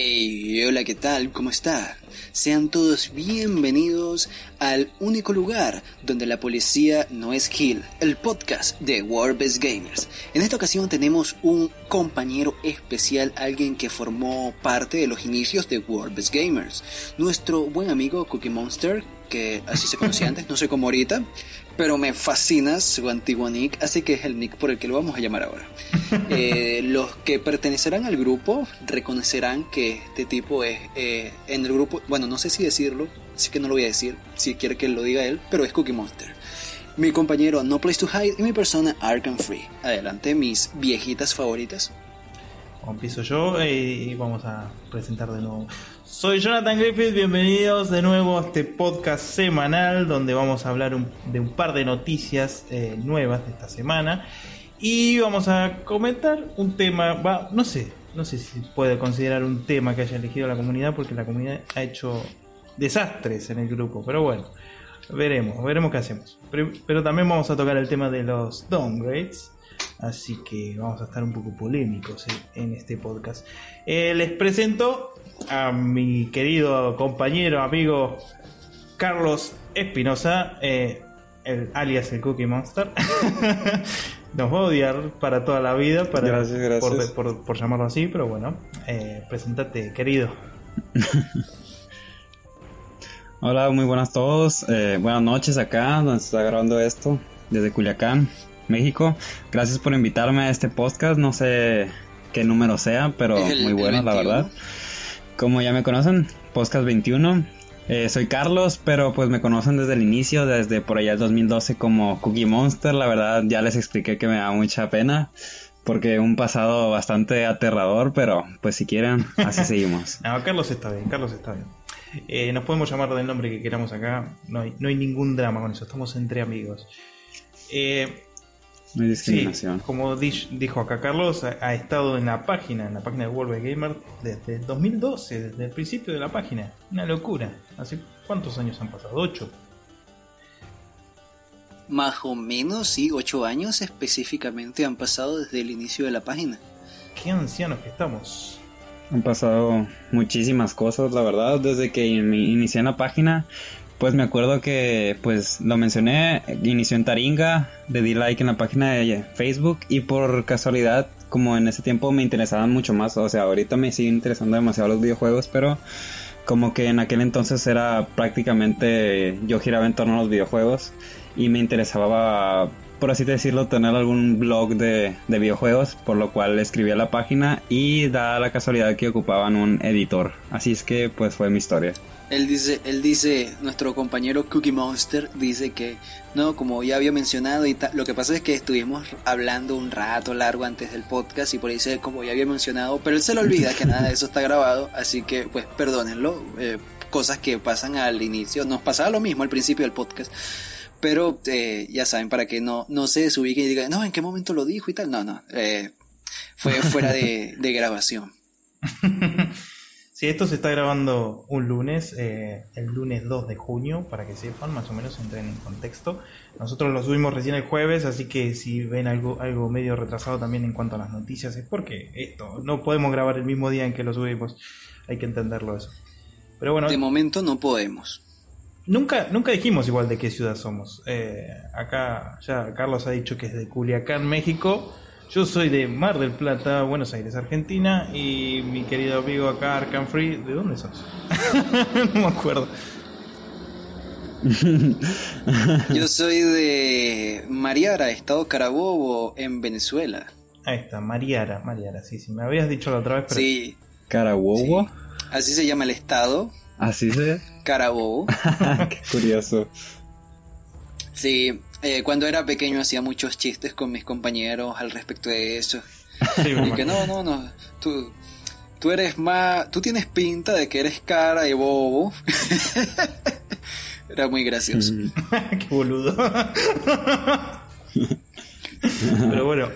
Hey, hola, ¿qué tal? ¿Cómo está? Sean todos bienvenidos al único lugar donde la policía no es Hill, el podcast de World Best Gamers. En esta ocasión tenemos un compañero especial, alguien que formó parte de los inicios de World Best Gamers, nuestro buen amigo Cookie Monster, que así se conocía antes, no sé cómo ahorita, pero me fascina su antiguo nick, así que es el nick por el que lo vamos a llamar ahora. Eh, los que pertenecerán al grupo reconocerán que este tipo es eh, en el grupo, bueno, no sé si decirlo, así que no lo voy a decir, si quiere que lo diga él, pero es Cookie Monster. Mi compañero No Place to Hide y mi persona Arkham Free. Adelante, mis viejitas favoritas. Empiezo yo y vamos a presentar de nuevo. Soy Jonathan Griffith, bienvenidos de nuevo a este podcast semanal donde vamos a hablar de un par de noticias eh, nuevas de esta semana y vamos a comentar un tema, va, no sé, no sé si puede considerar un tema que haya elegido la comunidad porque la comunidad ha hecho desastres en el grupo, pero bueno, veremos, veremos qué hacemos. Pero, pero también vamos a tocar el tema de los downgrades Así que vamos a estar un poco polémicos en este podcast. Eh, les presento a mi querido compañero, amigo Carlos Espinosa, eh, el, alias el Cookie Monster. Nos va a odiar para toda la vida para, Por, llamarlo así, pero bueno, eh, presentate, querido. Hola, muy buenas a todos. Eh, buenas noches acá, donde se está grabando esto, desde Culiacán. México. Gracias por invitarme a este podcast. No sé qué número sea, pero muy bueno, la verdad. Como ya me conocen, podcast 21. Eh, soy Carlos, pero pues me conocen desde el inicio, desde por allá el 2012 como Cookie Monster. La verdad ya les expliqué que me da mucha pena. Porque un pasado bastante aterrador, pero pues si quieren, así seguimos. no, Carlos está bien, Carlos está bien. Eh, nos podemos llamar del nombre que queramos acá, no hay, no hay ningún drama con eso, estamos entre amigos. Eh, discriminación. como dijo acá Carlos, ha, estado en la página, en la página de World Gamer desde 2012, desde el principio de la página. Una locura. ¿Hace cuántos años han pasado? ¿Ocho? Más o menos, sí, ocho años específicamente han pasado desde el inicio de la página. Qué ancianos que estamos. Han pasado muchísimas cosas, la verdad, desde que inicié en la página pues me acuerdo que, pues lo mencioné, inició en Taringa, le di like en la página de Facebook y por casualidad, como en ese tiempo me interesaban mucho más, o sea, ahorita me siguen interesando demasiado los videojuegos, pero como que en aquel entonces era prácticamente yo giraba en torno a los videojuegos y me interesaba por así decirlo tener algún blog de, de videojuegos por lo cual escribí a la página y da la casualidad que ocupaban un editor. Así es que pues fue mi historia él dice, él dice, nuestro compañero Cookie Monster dice que, no, como ya había mencionado y lo que pasa es que estuvimos hablando un rato largo antes del podcast y por ahí dice, como ya había mencionado, pero él se le olvida que nada de eso está grabado, así que pues perdónenlo, eh, cosas que pasan al inicio, nos pasaba lo mismo al principio del podcast, pero eh, ya saben, para que no, no se desubiquen y digan, no, ¿en qué momento lo dijo y tal? No, no, eh, fue fuera de, de grabación. Sí, esto se está grabando un lunes, eh, el lunes 2 de junio, para que sepan, más o menos entren en contexto. Nosotros lo subimos recién el jueves, así que si ven algo, algo medio retrasado también en cuanto a las noticias, es porque esto, no podemos grabar el mismo día en que lo subimos, hay que entenderlo eso. Pero bueno. De momento no podemos. Nunca, nunca dijimos igual de qué ciudad somos. Eh, acá ya Carlos ha dicho que es de Culiacán, México. Yo soy de Mar del Plata, Buenos Aires, Argentina, y mi querido amigo acá, Arkham Free, ¿de dónde sos? no me acuerdo. Yo soy de Mariara, Estado Carabobo, en Venezuela. Ahí está, Mariara, Mariara, sí, sí, me habías dicho la otra vez, pero... Sí. ¿Carabobo? Así se llama el estado. ¿Así se? Carabobo. Qué curioso. Sí, eh, cuando era pequeño hacía muchos chistes con mis compañeros al respecto de eso. y que no, no, no, tú, tú eres más, tú tienes pinta de que eres cara y bobo. era muy gracioso. Qué boludo. Pero bueno,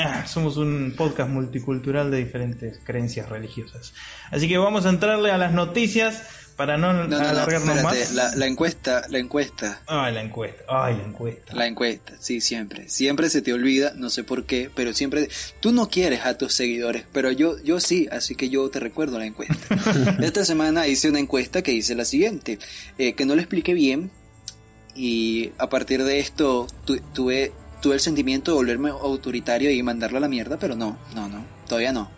Ah, somos un podcast multicultural de diferentes creencias religiosas. Así que vamos a entrarle a las noticias para no, alargarnos más. La, la, encuesta, la encuesta. Ay, la encuesta, ay, la encuesta. La encuesta, sí, siempre. Siempre se te olvida, no sé por qué, pero siempre... Tú no quieres a tus seguidores, pero yo, yo sí, así que yo te recuerdo la encuesta. Esta semana hice una encuesta que dice la siguiente, eh, que no le expliqué bien y a partir de esto tuve, tuve el sentimiento de volverme autoritario y mandarla a la mierda, pero no, no, no, todavía no.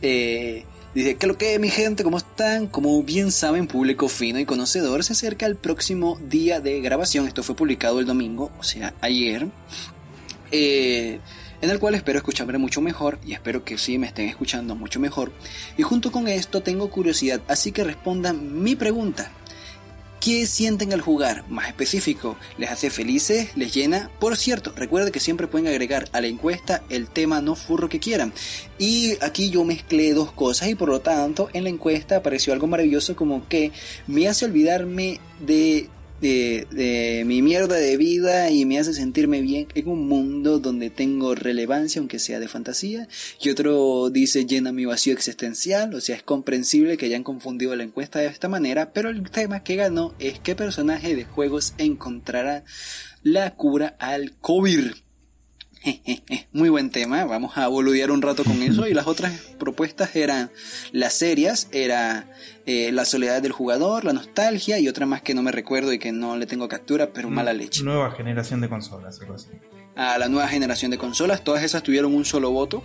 Eh, Dice, ¿qué lo que mi gente? ¿Cómo están? Como bien saben, público fino y conocedor, se acerca el próximo día de grabación. Esto fue publicado el domingo, o sea, ayer. Eh, en el cual espero escucharme mucho mejor y espero que sí me estén escuchando mucho mejor. Y junto con esto tengo curiosidad, así que respondan mi pregunta. ¿Qué sienten al jugar? Más específico, ¿les hace felices? ¿Les llena? Por cierto, recuerden que siempre pueden agregar a la encuesta el tema no furro que quieran. Y aquí yo mezclé dos cosas y por lo tanto en la encuesta apareció algo maravilloso como que me hace olvidarme de de, mi mierda de vida y me hace sentirme bien en un mundo donde tengo relevancia, aunque sea de fantasía. Y otro dice llena mi vacío existencial, o sea, es comprensible que hayan confundido la encuesta de esta manera, pero el tema que ganó es qué personaje de juegos encontrará la cura al COVID. Muy buen tema, vamos a boludear un rato con eso. Y las otras propuestas eran las serias, era eh, la soledad del jugador, la nostalgia y otra más que no me recuerdo y que no le tengo captura, pero mala leche. Nueva generación de consolas, algo así. A la nueva generación de consolas, todas esas tuvieron un solo voto.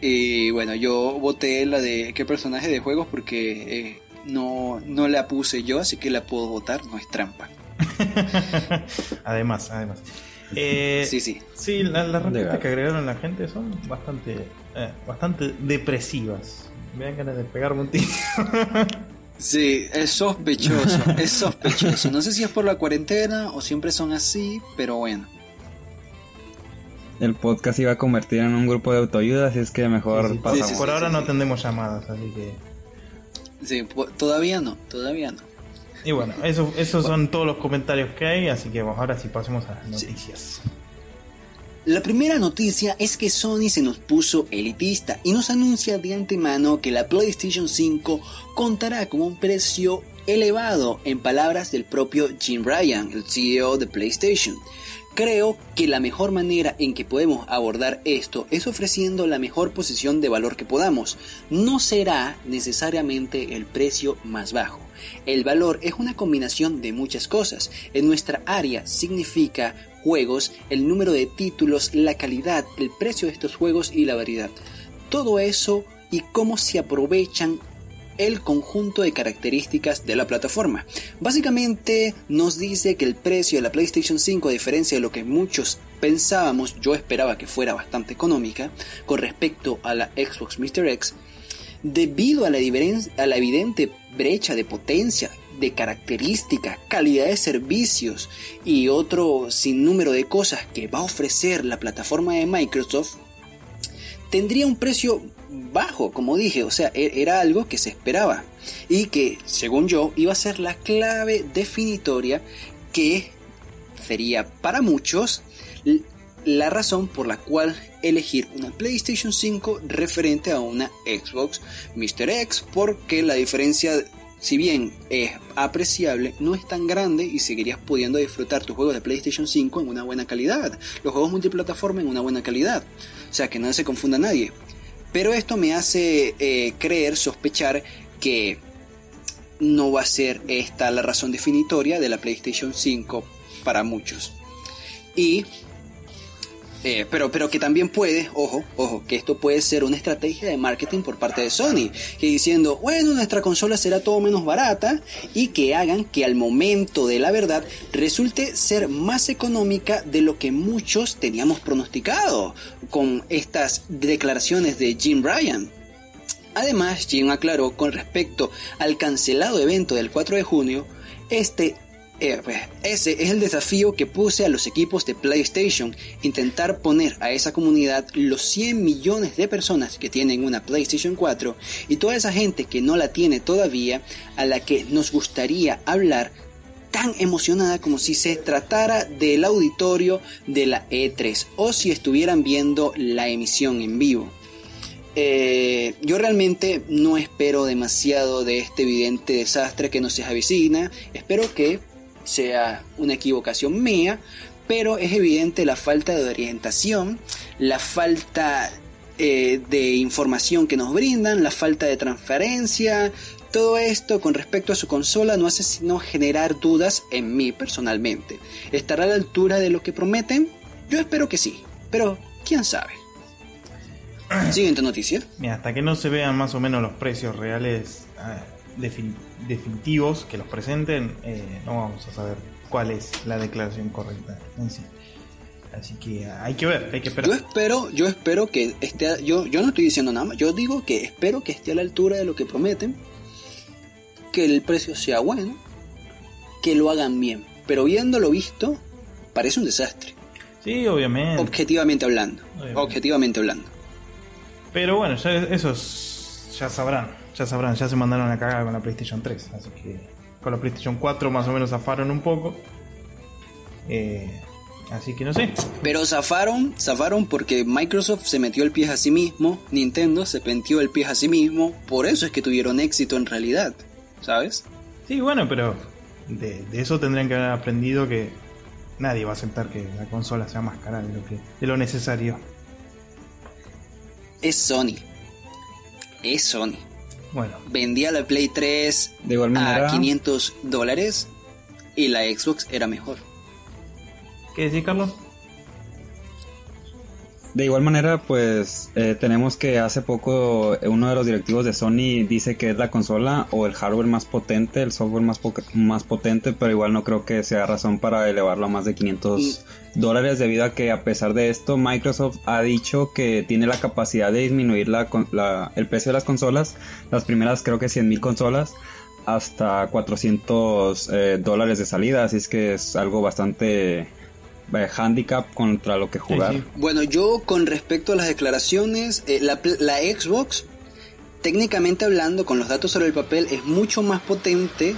Y bueno, yo voté la de qué personaje de juegos porque eh, no, no la puse yo, así que la puedo votar, no es trampa. además, además. Eh, sí, sí. Sí, las respuestas que agregaron la gente son bastante, eh, bastante depresivas. Me dan ganas de pegarme un tiro. sí, es sospechoso, es sospechoso. No sé si es por la cuarentena o siempre son así, pero bueno. El podcast iba a convertir en un grupo de autoayuda, así es que mejor Por ahora no atendemos llamadas, así que... Sí, todavía no, todavía no. Y bueno, eso, esos son todos los comentarios que hay, así que vamos, ahora sí pasemos a las noticias. La primera noticia es que Sony se nos puso elitista y nos anuncia de antemano que la PlayStation 5 contará con un precio elevado, en palabras del propio Jim Ryan, el CEO de PlayStation. Creo que la mejor manera en que podemos abordar esto es ofreciendo la mejor posición de valor que podamos. No será necesariamente el precio más bajo. El valor es una combinación de muchas cosas. En nuestra área significa juegos, el número de títulos, la calidad, el precio de estos juegos y la variedad. Todo eso y cómo se aprovechan el conjunto de características de la plataforma. Básicamente nos dice que el precio de la PlayStation 5, a diferencia de lo que muchos pensábamos, yo esperaba que fuera bastante económica con respecto a la Xbox Mr. X, debido a la, a la evidente brecha de potencia, de características, calidad de servicios y otro sinnúmero de cosas que va a ofrecer la plataforma de Microsoft, tendría un precio bajo, como dije, o sea, e-, era algo que se esperaba y que, según yo, iba a ser la clave definitoria que sería para muchos la razón por la cual elegir una PlayStation 5 referente a una Xbox Mr. X, porque la diferencia, si bien es apreciable, no es tan grande y seguirías pudiendo disfrutar tus juegos de PlayStation 5 en una buena calidad, los juegos multiplataforma en una buena calidad, o sea que no se confunda nadie. Pero esto me hace eh, creer, sospechar que no va a ser esta la razón definitoria de la PlayStation 5 para muchos. Y eh, pero, pero que también puede, ojo, ojo, que esto puede ser una estrategia de marketing por parte de Sony, que diciendo, bueno, nuestra consola será todo menos barata y que hagan que al momento de la verdad resulte ser más económica de lo que muchos teníamos pronosticado con estas declaraciones de Jim Ryan. Además, Jim aclaró con respecto al cancelado evento del 4 de junio, este eh, pues, ese es el desafío que puse a los equipos de PlayStation, intentar poner a esa comunidad los 100 millones de personas que tienen una PlayStation 4 y toda esa gente que no la tiene todavía, a la que nos gustaría hablar tan emocionada como si se tratara del auditorio de la E3 o si estuvieran viendo la emisión en vivo. Eh, yo realmente no espero demasiado de este evidente desastre que nos avecina. Espero que sea una equivocación mía, pero es evidente la falta de orientación, la falta eh, de información que nos brindan, la falta de transferencia. Todo esto con respecto a su consola no hace sino generar dudas en mí personalmente. ¿Estará a la altura de lo que prometen? Yo espero que sí, pero quién sabe. Siguiente noticia. Mira, hasta que no se vean más o menos los precios reales eh, defin- definitivos que los presenten, eh, no vamos a saber cuál es la declaración correcta en sí. Así que hay que ver, hay que Yo esperar. espero, yo espero que esté, yo, yo no estoy diciendo nada más, yo digo que espero que esté a la altura de lo que prometen, que el precio sea bueno, que lo hagan bien, pero viéndolo visto, parece un desastre, Sí, obviamente. objetivamente hablando, Obviamente. objetivamente hablando. Pero bueno, ya esos ya sabrán, ya sabrán, ya se mandaron a cagar con la PlayStation 3, así que con la PlayStation 4 más o menos zafaron un poco. Eh, así que no sé. Pero zafaron, zafaron porque Microsoft se metió el pie a sí mismo, Nintendo se metió el pie a sí mismo, por eso es que tuvieron éxito en realidad, ¿sabes? Sí, bueno, pero de, de eso tendrían que haber aprendido que nadie va a aceptar que la consola sea más cara de lo que de lo necesario. Es Sony. Es Sony. Bueno, Vendía la Play 3 De igual manera, a 500 dólares y la Xbox era mejor. ¿qué decís, Carlos? De igual manera, pues eh, tenemos que hace poco eh, uno de los directivos de Sony dice que es la consola o el hardware más potente, el software más, po- más potente, pero igual no creo que sea razón para elevarlo a más de 500 dólares debido a que a pesar de esto Microsoft ha dicho que tiene la capacidad de disminuir la, la- el precio de las consolas, las primeras creo que 100.000 consolas hasta 400 eh, dólares de salida, así es que es algo bastante eh, handicap contra lo que jugar. sí. Bueno, yo con respecto a las declaraciones, eh, la, la Xbox, técnicamente hablando, con los datos sobre el papel, es mucho más potente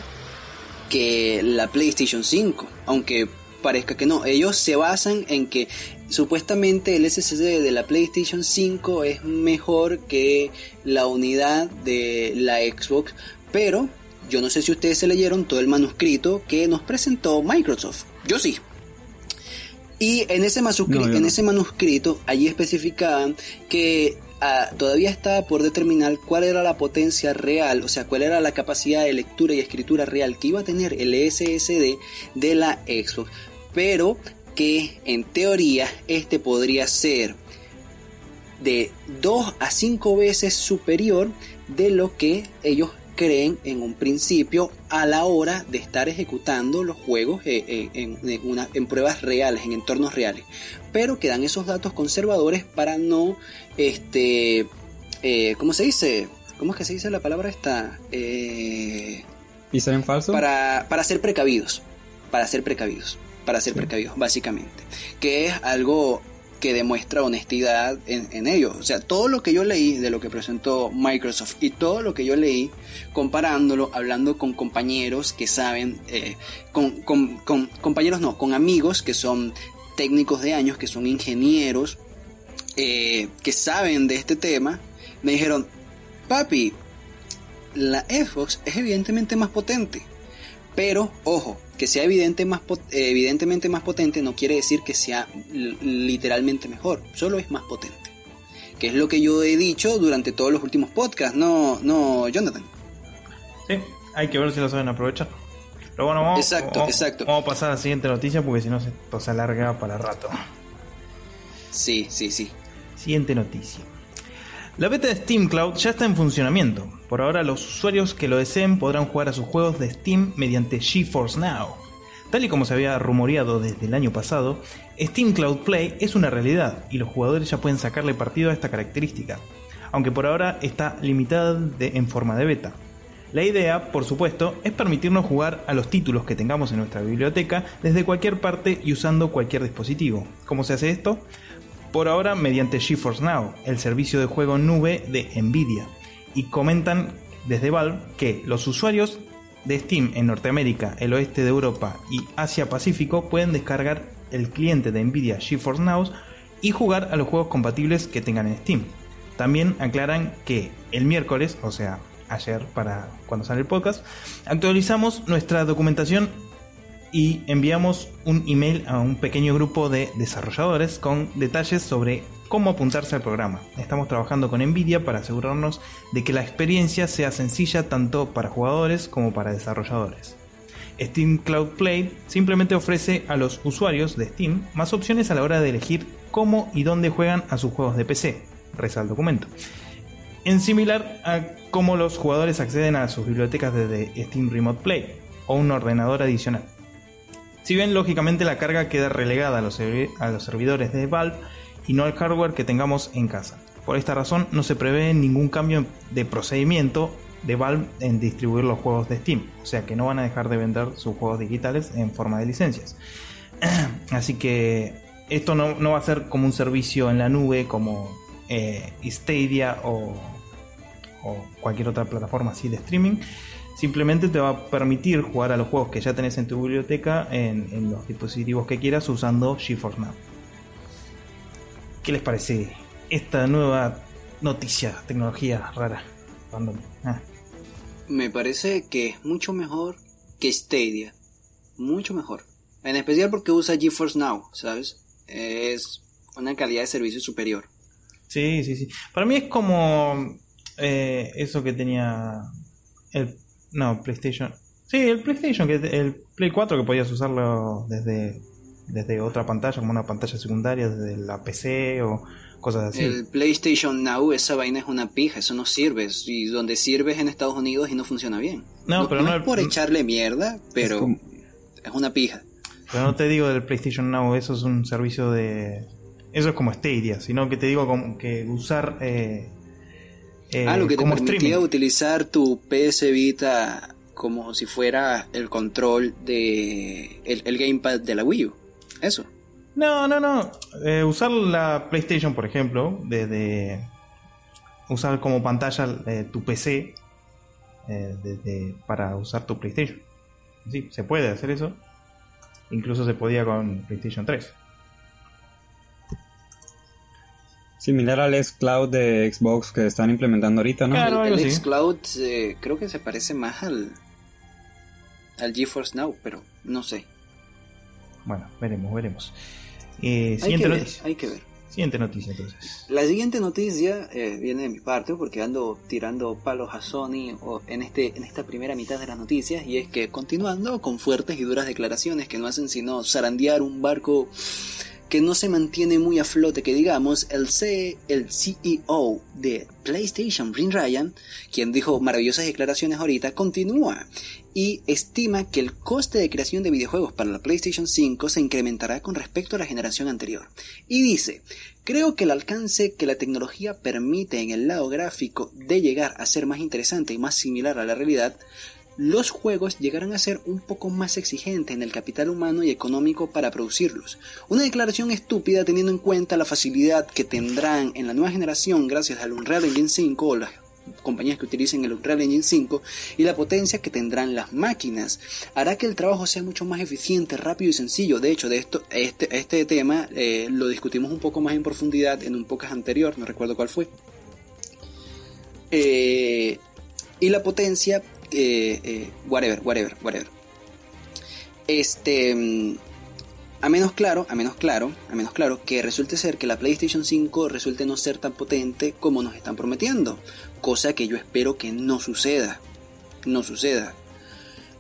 que la PlayStation 5, aunque parezca que no. Ellos se basan en que supuestamente el SSD de la PlayStation 5 es mejor que la unidad de la Xbox, pero yo no sé si ustedes se leyeron todo el manuscrito que nos presentó Microsoft. Yo sí. Y en ese, No, en manuscrito, allí especificaban que ah, todavía estaba por determinar cuál era la potencia real, o sea, cuál era la capacidad de lectura y escritura real que iba a tener el SSD de la Xbox. Pero que en teoría este podría ser de 2 a 5 veces superior de lo que ellos creen en un principio a la hora de estar ejecutando los juegos eh, eh, en, en una- en pruebas reales, en entornos reales. Pero que dan esos datos conservadores para no, este, eh, ¿cómo se dice? ¿Cómo es que se dice la palabra esta? Eh, ¿Y ser en falso? para, para ser precavidos. Para ser precavidos. Para ser precavidos, básicamente. Que es algo que demuestra honestidad en, en ellos. O sea, todo lo que yo leí de lo que presentó Microsoft y todo lo que yo leí, comparándolo, hablando con compañeros que saben, eh, con, compañeros no, con amigos que son técnicos de años, que son ingenieros, eh, que saben de este tema, me dijeron, papi, la Xbox es evidentemente más potente. Pero, ojo, que sea evidente más pot- eh, evidentemente más potente no quiere decir que sea literalmente mejor, solo es más potente. Que es lo que yo he dicho durante todos los últimos podcasts, no, no, Jonathan. Sí, hay que ver si lo saben aprovechar. Pero bueno, vamos, Exacto, vamos- exacto. vamos a pasar a la siguiente noticia porque si no se- esto se alarga para rato. Sí, sí, sí. Siguiente noticia. La beta de Steam Cloud ya está en funcionamiento. Por ahora los usuarios que lo deseen podrán jugar a sus juegos de Steam mediante GeForce Now. Tal y como se había rumoreado desde el año pasado, Steam Cloud Play es una realidad y los jugadores ya pueden sacarle partido a esta característica, aunque por ahora está limitada en forma de beta. La idea, por supuesto, es permitirnos jugar a los títulos que tengamos en nuestra biblioteca desde cualquier parte y usando cualquier dispositivo. ¿Cómo se hace esto? Por ahora mediante GeForce Now, el servicio de juego nube de Nvidia. Y comentan desde Valve que los usuarios de Steam en Norteamérica, el oeste de Europa y Asia Pacífico pueden descargar el cliente de Nvidia GeForce Now y jugar a los juegos compatibles que tengan en Steam. También aclaran que el miércoles, o sea, ayer para cuando sale el podcast, actualizamos nuestra documentación y enviamos un email a un pequeño grupo de desarrolladores con detalles sobre cómo apuntarse al programa. Estamos trabajando con Nvidia para asegurarnos de que la experiencia sea sencilla tanto para jugadores como para desarrolladores. Steam Cloud Play simplemente ofrece a los usuarios de Steam más opciones a la hora de elegir cómo y dónde juegan a sus juegos de PC, reza el documento. En similar a cómo los jugadores acceden a sus bibliotecas desde Steam Remote Play o un ordenador adicional. Si bien lógicamente la carga queda relegada a los, a los servidores de Valve y no al hardware que tengamos en casa. Por esta razón no se prevé ningún cambio de procedimiento de Valve en distribuir los juegos de Steam, o sea que no van a dejar de vender sus juegos digitales en forma de licencias. Así que esto no, va a ser como un servicio en la nube como eh, Stadia o, cualquier otra plataforma así de streaming. Simplemente te va a permitir jugar a los juegos que ya tenés en tu biblioteca en, en los dispositivos que quieras usando GeForce Now. ¿Qué les parece esta nueva noticia, tecnología rara? Ah. Me parece que es mucho mejor que Stadia. Mucho mejor. En especial porque usa GeForce Now, ¿sabes? Es una calidad de servicio superior. Sí, sí, sí. Para mí es como eh, eso que tenía el... No, PlayStation. Sí, el PlayStation, que el Play 4 que podías usarlo desde, desde otra pantalla, como una pantalla secundaria, desde la PC o cosas así. El PlayStation Now, esa vaina es una pija, eso no sirve. Y donde sirve es en Estados Unidos y no funciona bien. No, pero no, es por echarle mierda, pero es, una pija. Pero no te digo del PlayStation Now, eso es un servicio de. Eso es como Stadia, sino que te digo como que usar. Eh, eh, ah, lo que te permitía utilizar tu PS Vita como si fuera el control de el, el gamepad de la Wii U. Eso. No, no, no. Eh, usar la PlayStation, por ejemplo, desde usar como pantalla eh, tu PC eh, para usar tu PlayStation. Sí, se puede hacer eso. Incluso se podía con PlayStation 3. Similar al Xcloud de Xbox que están implementando ahorita, ¿no? Claro, el, Xcloud creo que se parece más al, al GeForce Now, pero no sé. Bueno, veremos, veremos. Eh, siguiente noticia. hay que ver. Siguiente noticia entonces. La siguiente noticia eh, viene de mi parte porque ando tirando palos a Sony en, este, en esta primera mitad de las noticias y es que continuando con fuertes y duras declaraciones que no hacen sino zarandear un barco que no se mantiene muy a flote, que digamos, el, el CEO de PlayStation, Rin Ryan, quien dijo maravillosas declaraciones ahorita, continúa y estima que el coste de creación de videojuegos para la PlayStation 5 se incrementará con respecto a la generación anterior. Y dice, creo que el alcance que la tecnología permite en el lado gráfico de llegar a ser más interesante y más similar a la realidad, los juegos llegarán a ser un poco más exigentes en el capital humano y económico para producirlos. Una declaración estúpida teniendo en cuenta la facilidad que tendrán en la nueva generación gracias al Unreal Engine 5 o las compañías que utilicen el Unreal Engine 5 y la potencia que tendrán las máquinas hará que el trabajo sea mucho más eficiente, rápido y sencillo. De hecho, de esto, este, este tema eh, lo discutimos un poco más en profundidad en un podcast anterior, no recuerdo cuál fue. Eh, y la potencia eh, eh, whatever, whatever, whatever. Este, mm, a menos claro, a menos claro, a menos claro que resulte ser que la PlayStation 5 resulte no ser tan potente como nos están prometiendo, cosa que yo espero que no suceda, no suceda.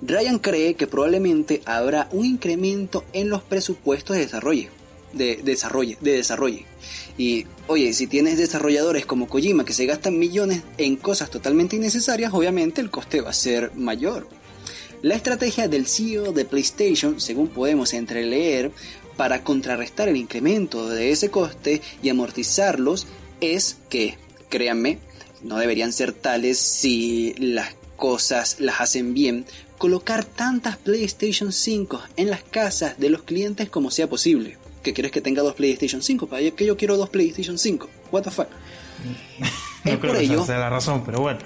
Ryan cree que probablemente habrá un incremento en los presupuestos de desarrollo, de desarrollo, de desarrollo. Y oye, si tienes desarrolladores como Kojima que se gastan millones en cosas totalmente innecesarias, obviamente el coste va a ser mayor. La estrategia del CEO de PlayStation, según podemos entreleer, para contrarrestar el incremento de ese coste y amortizarlos es que, créanme, no deberían ser tales si las cosas las hacen bien, colocar tantas PlayStation 5 en las casas de los clientes como sea posible que quieres que tenga dos PlayStation 5, para que yo quiero dos PlayStation 5. What the fuck. no es creo por que ello, sea la razón, pero bueno.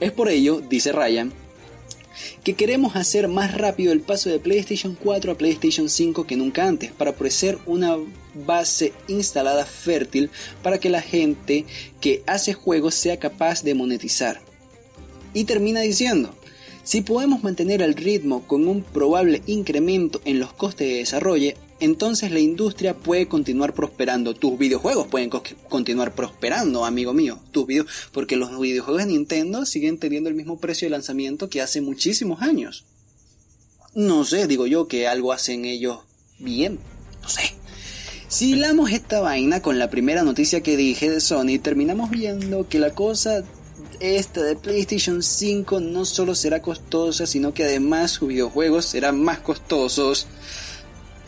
Es por ello, dice Ryan, que queremos hacer más rápido el paso de PlayStation 4 a PlayStation 5 que nunca antes, para ofrecer una base instalada fértil para que la gente que hace juegos sea capaz de monetizar. Y termina diciendo, si podemos mantener el ritmo con un probable incremento en los costes de desarrollo, entonces la industria puede continuar prosperando. Tus videojuegos pueden continuar prosperando, amigo mío. Tus videos, porque los videojuegos de Nintendo siguen teniendo el mismo precio de lanzamiento que hace muchísimos años. No sé, digo yo que algo hacen ellos bien. No sé. Si hilamos esta vaina con la primera noticia que dije de Sony, terminamos viendo que la cosa esta de PlayStation 5 no solo será costosa, sino que además sus videojuegos serán más costosos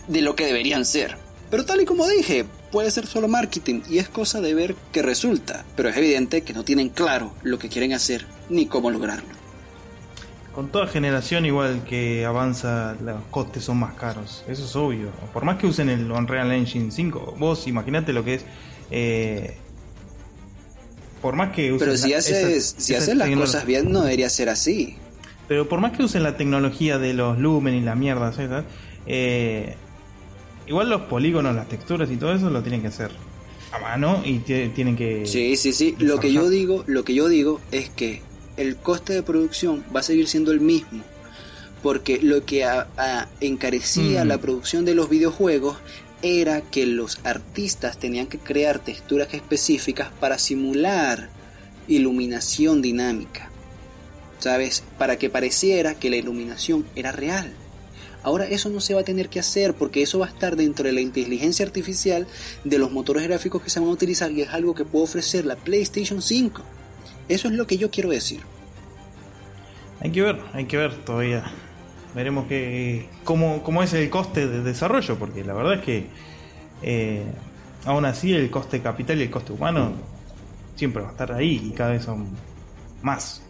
de lo que deberían ser. Pero tal y como dije, puede ser solo marketing y es cosa de ver qué resulta, pero es evidente que no tienen claro lo que quieren hacer ni cómo lograrlo. Con toda generación igual que avanza, los costes son más caros, eso es obvio. Por más que usen el Unreal Engine 5, vos imaginate lo que es... Eh, por más que usen Pero si haces, si haces las cosas bien no debería ser así. Pero por más que usen la tecnología de los lumen y la mierda, ¿sabes? Eh, Igual los polígonos, las texturas y todo eso lo tienen que hacer a mano y tienen que Sí, sí, sí, lo que yo digo, lo que yo digo es que el coste de producción va a seguir siendo el mismo. Porque lo que encarecía mm. la producción de los videojuegos era que los artistas tenían que crear texturas específicas para simular iluminación dinámica. ¿Sabes? Para que pareciera que la iluminación era real. Ahora eso no se va a tener que hacer porque eso va a estar dentro de la inteligencia artificial de los motores gráficos que se van a utilizar y es algo que puede ofrecer la PlayStation 5. Eso es lo que yo quiero decir. Hay que ver, hay que ver todavía. Veremos que, cómo, cómo es el coste de desarrollo, porque la verdad es que eh, aún así el coste capital y el coste humano siempre va a estar ahí y cada vez son más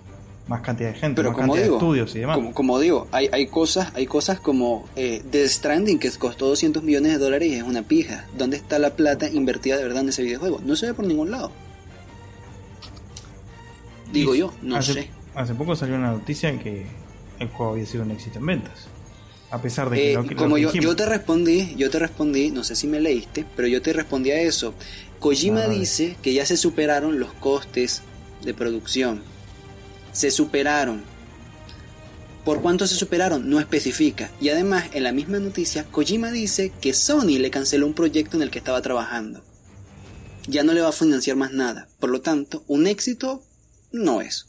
más cantidad de gente, más cantidad de estudios y demás. Como, digo, hay, hay cosas, hay cosas como eh, The Stranding que costó 200 millones de dólares y es una pija. ¿Dónde está la plata invertida de verdad en ese videojuego? No se ve por ningún lado. Digo yo, no sé. Hace poco salió una noticia en que el juego había sido un éxito en ventas. A pesar de que, eh, como yo, yo te respondí, yo te respondí, no sé si me leíste, pero yo te respondí a eso. Kojima dice que ya se superaron los costes de producción se superaron. ¿Por cuánto se superaron? No especifica. Y además, en la misma noticia, Kojima dice que Sony le canceló un proyecto en el que estaba trabajando. Ya no le va a financiar más nada. Por lo tanto, un éxito no es.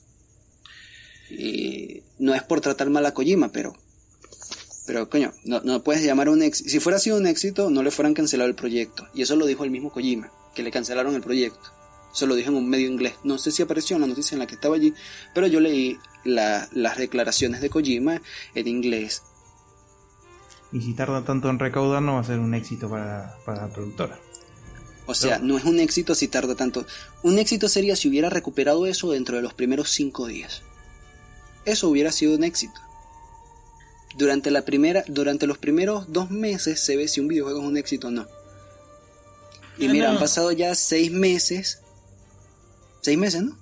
Y no es por tratar mal a Kojima, pero... Pero coño, no, no puedes llamar un éxito. Si fuera sido un éxito, no le fueran cancelado el proyecto. Y eso lo dijo el mismo Kojima, que le cancelaron el proyecto. Se lo dije en un medio inglés. No sé si apareció en la noticia en la que estaba allí, pero yo leí las declaraciones de Kojima en inglés. Y si tarda tanto en recaudar, no va a ser un éxito para, la productora. O sea, no es un éxito si tarda tanto. Un éxito sería si hubiera recuperado eso dentro de los primeros cinco días. Eso hubiera sido un éxito. Durante, la primera, durante los primeros dos meses se ve si un videojuego es un éxito o no. Y mira, han pasado ya seis meses seis meses, ¿no?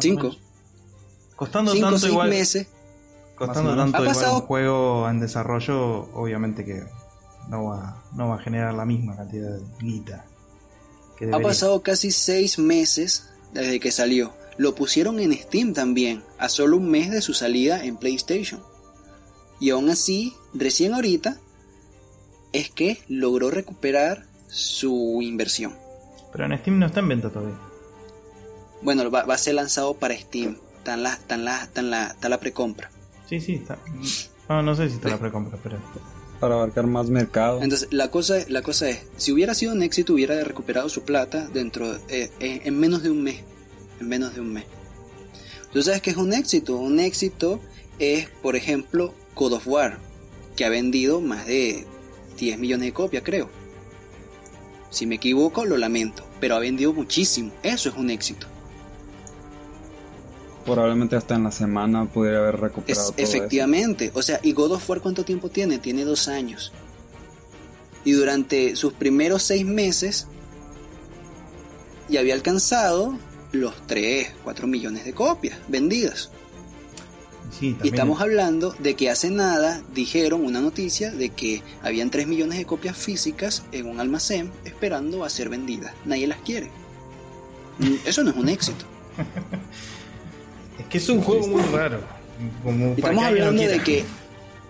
Cinco. Costando tanto igual, meses. Costando tanto igual un juego en desarrollo, obviamente que no va, no va a generar la misma cantidad de guita. ha pasado casi seis meses desde que salió. Lo pusieron en Steam también, a solo un mes de su salida en PlayStation. Y aún así, recién ahorita, es que logró recuperar su inversión. Pero en Steam no está en venta todavía. Bueno, va, a ser lanzado para Steam. Está la, la, la, está la precompra. Sí, sí, está. No, no sé si está la precompra, pero. Para abarcar más mercado. Entonces, la cosa, la cosa es: si hubiera sido un éxito, hubiera recuperado su plata dentro eh, eh, en menos de un mes. En menos de un mes. Tú sabes que es un éxito. Un éxito es, por ejemplo, God of War, que ha vendido más de 10 millones de copias, creo. Si me equivoco, lo lamento, pero ha vendido muchísimo. Eso es un éxito probablemente hasta en la semana pudiera haber recuperado todo Efectivamente, o sea, ¿y God of War cuánto tiempo tiene? Tiene dos años. Y durante sus primeros seis meses ya había alcanzado los 3, 4 millones de copias vendidas. sí, Y estamos hablando de que hace nada dijeron una noticia de que habían 3 millones de copias físicas en un almacén esperando a ser vendidas. Nadie las quiere. Mm, Eso no es un éxito. Es que es un juego muy raro. Como Y para estamos que hablando de que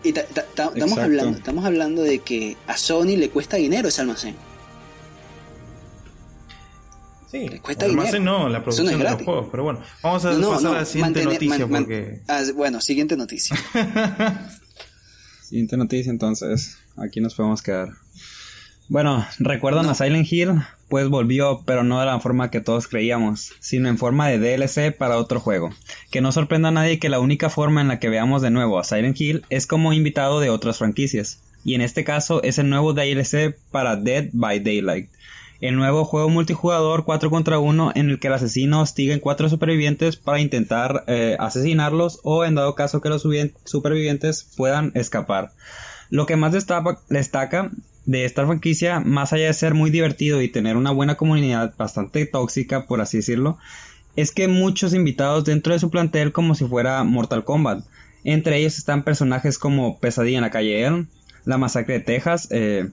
y ta- ta- ta- estamos hablando estamos hablando de que a Sony le cuesta dinero ese almacén. Sí, cuesta dinero. no, la no producción es de los juegos. Pero bueno, vamos a No, no, pasar no, a la siguiente mantener- noticia man- porque. ah, bueno, siguiente noticia. Siguiente noticia entonces, aquí nos podemos quedar. Bueno, ¿recuerdan a Silent Hill? Pues volvió, pero no de la forma que todos creíamos, sino en forma de DLC para otro juego. Que no sorprenda a nadie que la única forma en la que veamos de nuevo a Silent Hill es como invitado de otras franquicias. Y en este caso es el nuevo DLC para Dead by Daylight. El nuevo juego multijugador 4 contra 1 en el que el asesino hostiga a cuatro supervivientes para intentar eh, asesinarlos o en dado caso que los supervivientes puedan escapar. Lo que más destaca de esta franquicia, más allá de ser muy divertido y tener una buena comunidad bastante tóxica, por así decirlo, es que muchos invitados dentro de su plantel como si fuera Mortal Kombat. Entre ellos están personajes como Pesadilla en la calle Elm, La Masacre de Texas, eh,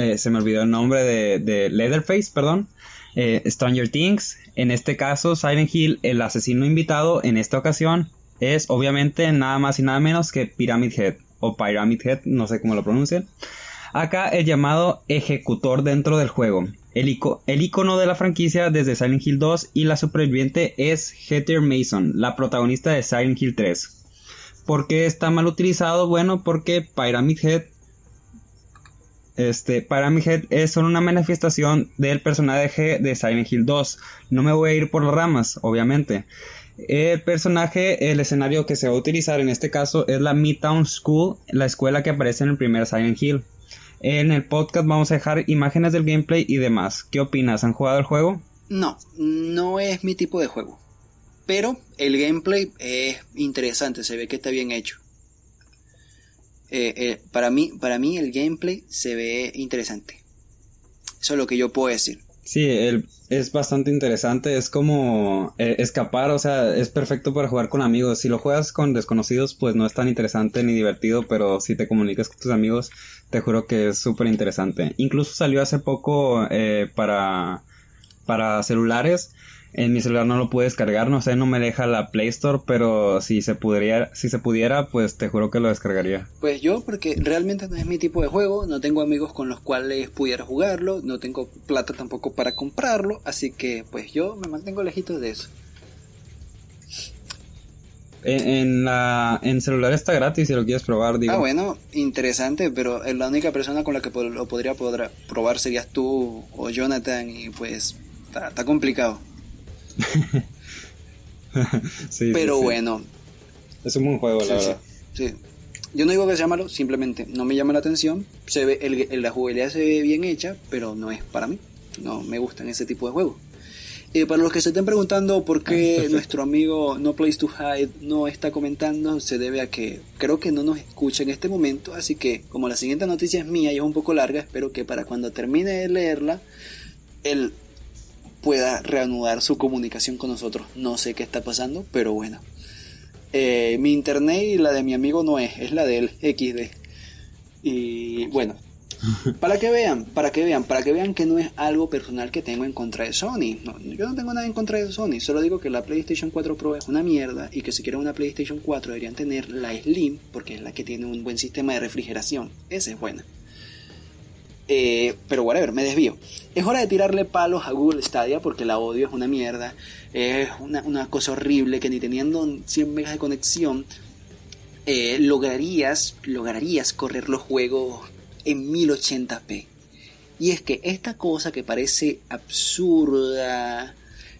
eh, se me olvidó el nombre de, Leatherface, perdón, eh, Stranger Things, en este caso Silent Hill, el asesino invitado en esta ocasión es obviamente nada más y nada menos que Pyramid Head o Pyramid Head, no sé cómo lo pronuncian. Acá el llamado ejecutor dentro del juego. El, el icono de la franquicia desde Silent Hill 2 y la superviviente es Heather Mason, la protagonista de Silent Hill 3. ¿Por qué está mal utilizado? Bueno, porque Pyramid Head este, Pyramid Head es solo una manifestación del personaje de Silent Hill 2. No me voy a ir por las ramas, obviamente. El personaje, el escenario que se va a utilizar en este caso es la Midtown School, la escuela que aparece en el primer Silent Hill. En el podcast vamos a dejar imágenes del gameplay y demás. ¿Qué opinas? ¿Han jugado el juego? No, no es mi tipo de juego. Pero el gameplay es interesante, se ve que está bien hecho. Eh, eh, para, mí, para mí el gameplay se ve interesante. Eso es lo que yo puedo decir. Sí, es bastante interesante. Es como eh, escapar, o sea, es perfecto para jugar con amigos. Si lo juegas con desconocidos, pues no es tan interesante ni divertido, pero si te comunicas con tus amigos, te juro que es súper interesante. Incluso salió hace poco eh, para, para celulares. En mi celular no lo pude descargar, no sé, no me deja la Play Store, pero si se pudiera, si se pudiera, pues te juro que lo descargaría. Pues yo, porque realmente no es mi tipo de juego, no tengo amigos con los cuales pudiera jugarlo, no tengo plata tampoco para comprarlo, así que pues yo me mantengo lejitos de eso. En, en la, en celular está gratis si lo quieres probar, digo. Ah, bueno, interesante, pero la única persona con la que lo podría probar serías tú o Jonathan y pues está complicado. Sí, Pero sí. bueno, Es un buen juego, la sí, verdad. sí. Yo no digo que sea malo, simplemente no me llama la atención. Se ve, el- el- la jugabilidad se ve bien hecha, pero no es para mí. No me gustan ese tipo de juegos. Eh, para los que se estén preguntando por qué nuestro amigo No Place to Hide no está comentando, se debe a que creo que no nos escucha en este momento. Así que, como la siguiente noticia es mía y es un poco larga, espero que para cuando termine de leerla, él pueda reanudar su comunicación con nosotros. No sé qué está pasando, pero bueno. Eh, mi internet y la de mi amigo no es, es la de él, XD. Y bueno, para que vean, para que vean, para que vean que no es algo personal que tengo en contra de Sony. No, yo no tengo nada en contra de Sony, solo digo que la PlayStation 4 Pro es una mierda y que si quieren una PlayStation 4 deberían tener la Slim porque es la que tiene un buen sistema de refrigeración. Esa es buena. Eh, pero whatever, me desvío. Es hora de tirarle palos a Google Stadia porque la odio, es una mierda. Es una, una cosa horrible que ni teniendo 100 megas de conexión eh, lograrías, lograrías correr los juegos en 1080p. Y es que esta cosa que parece absurda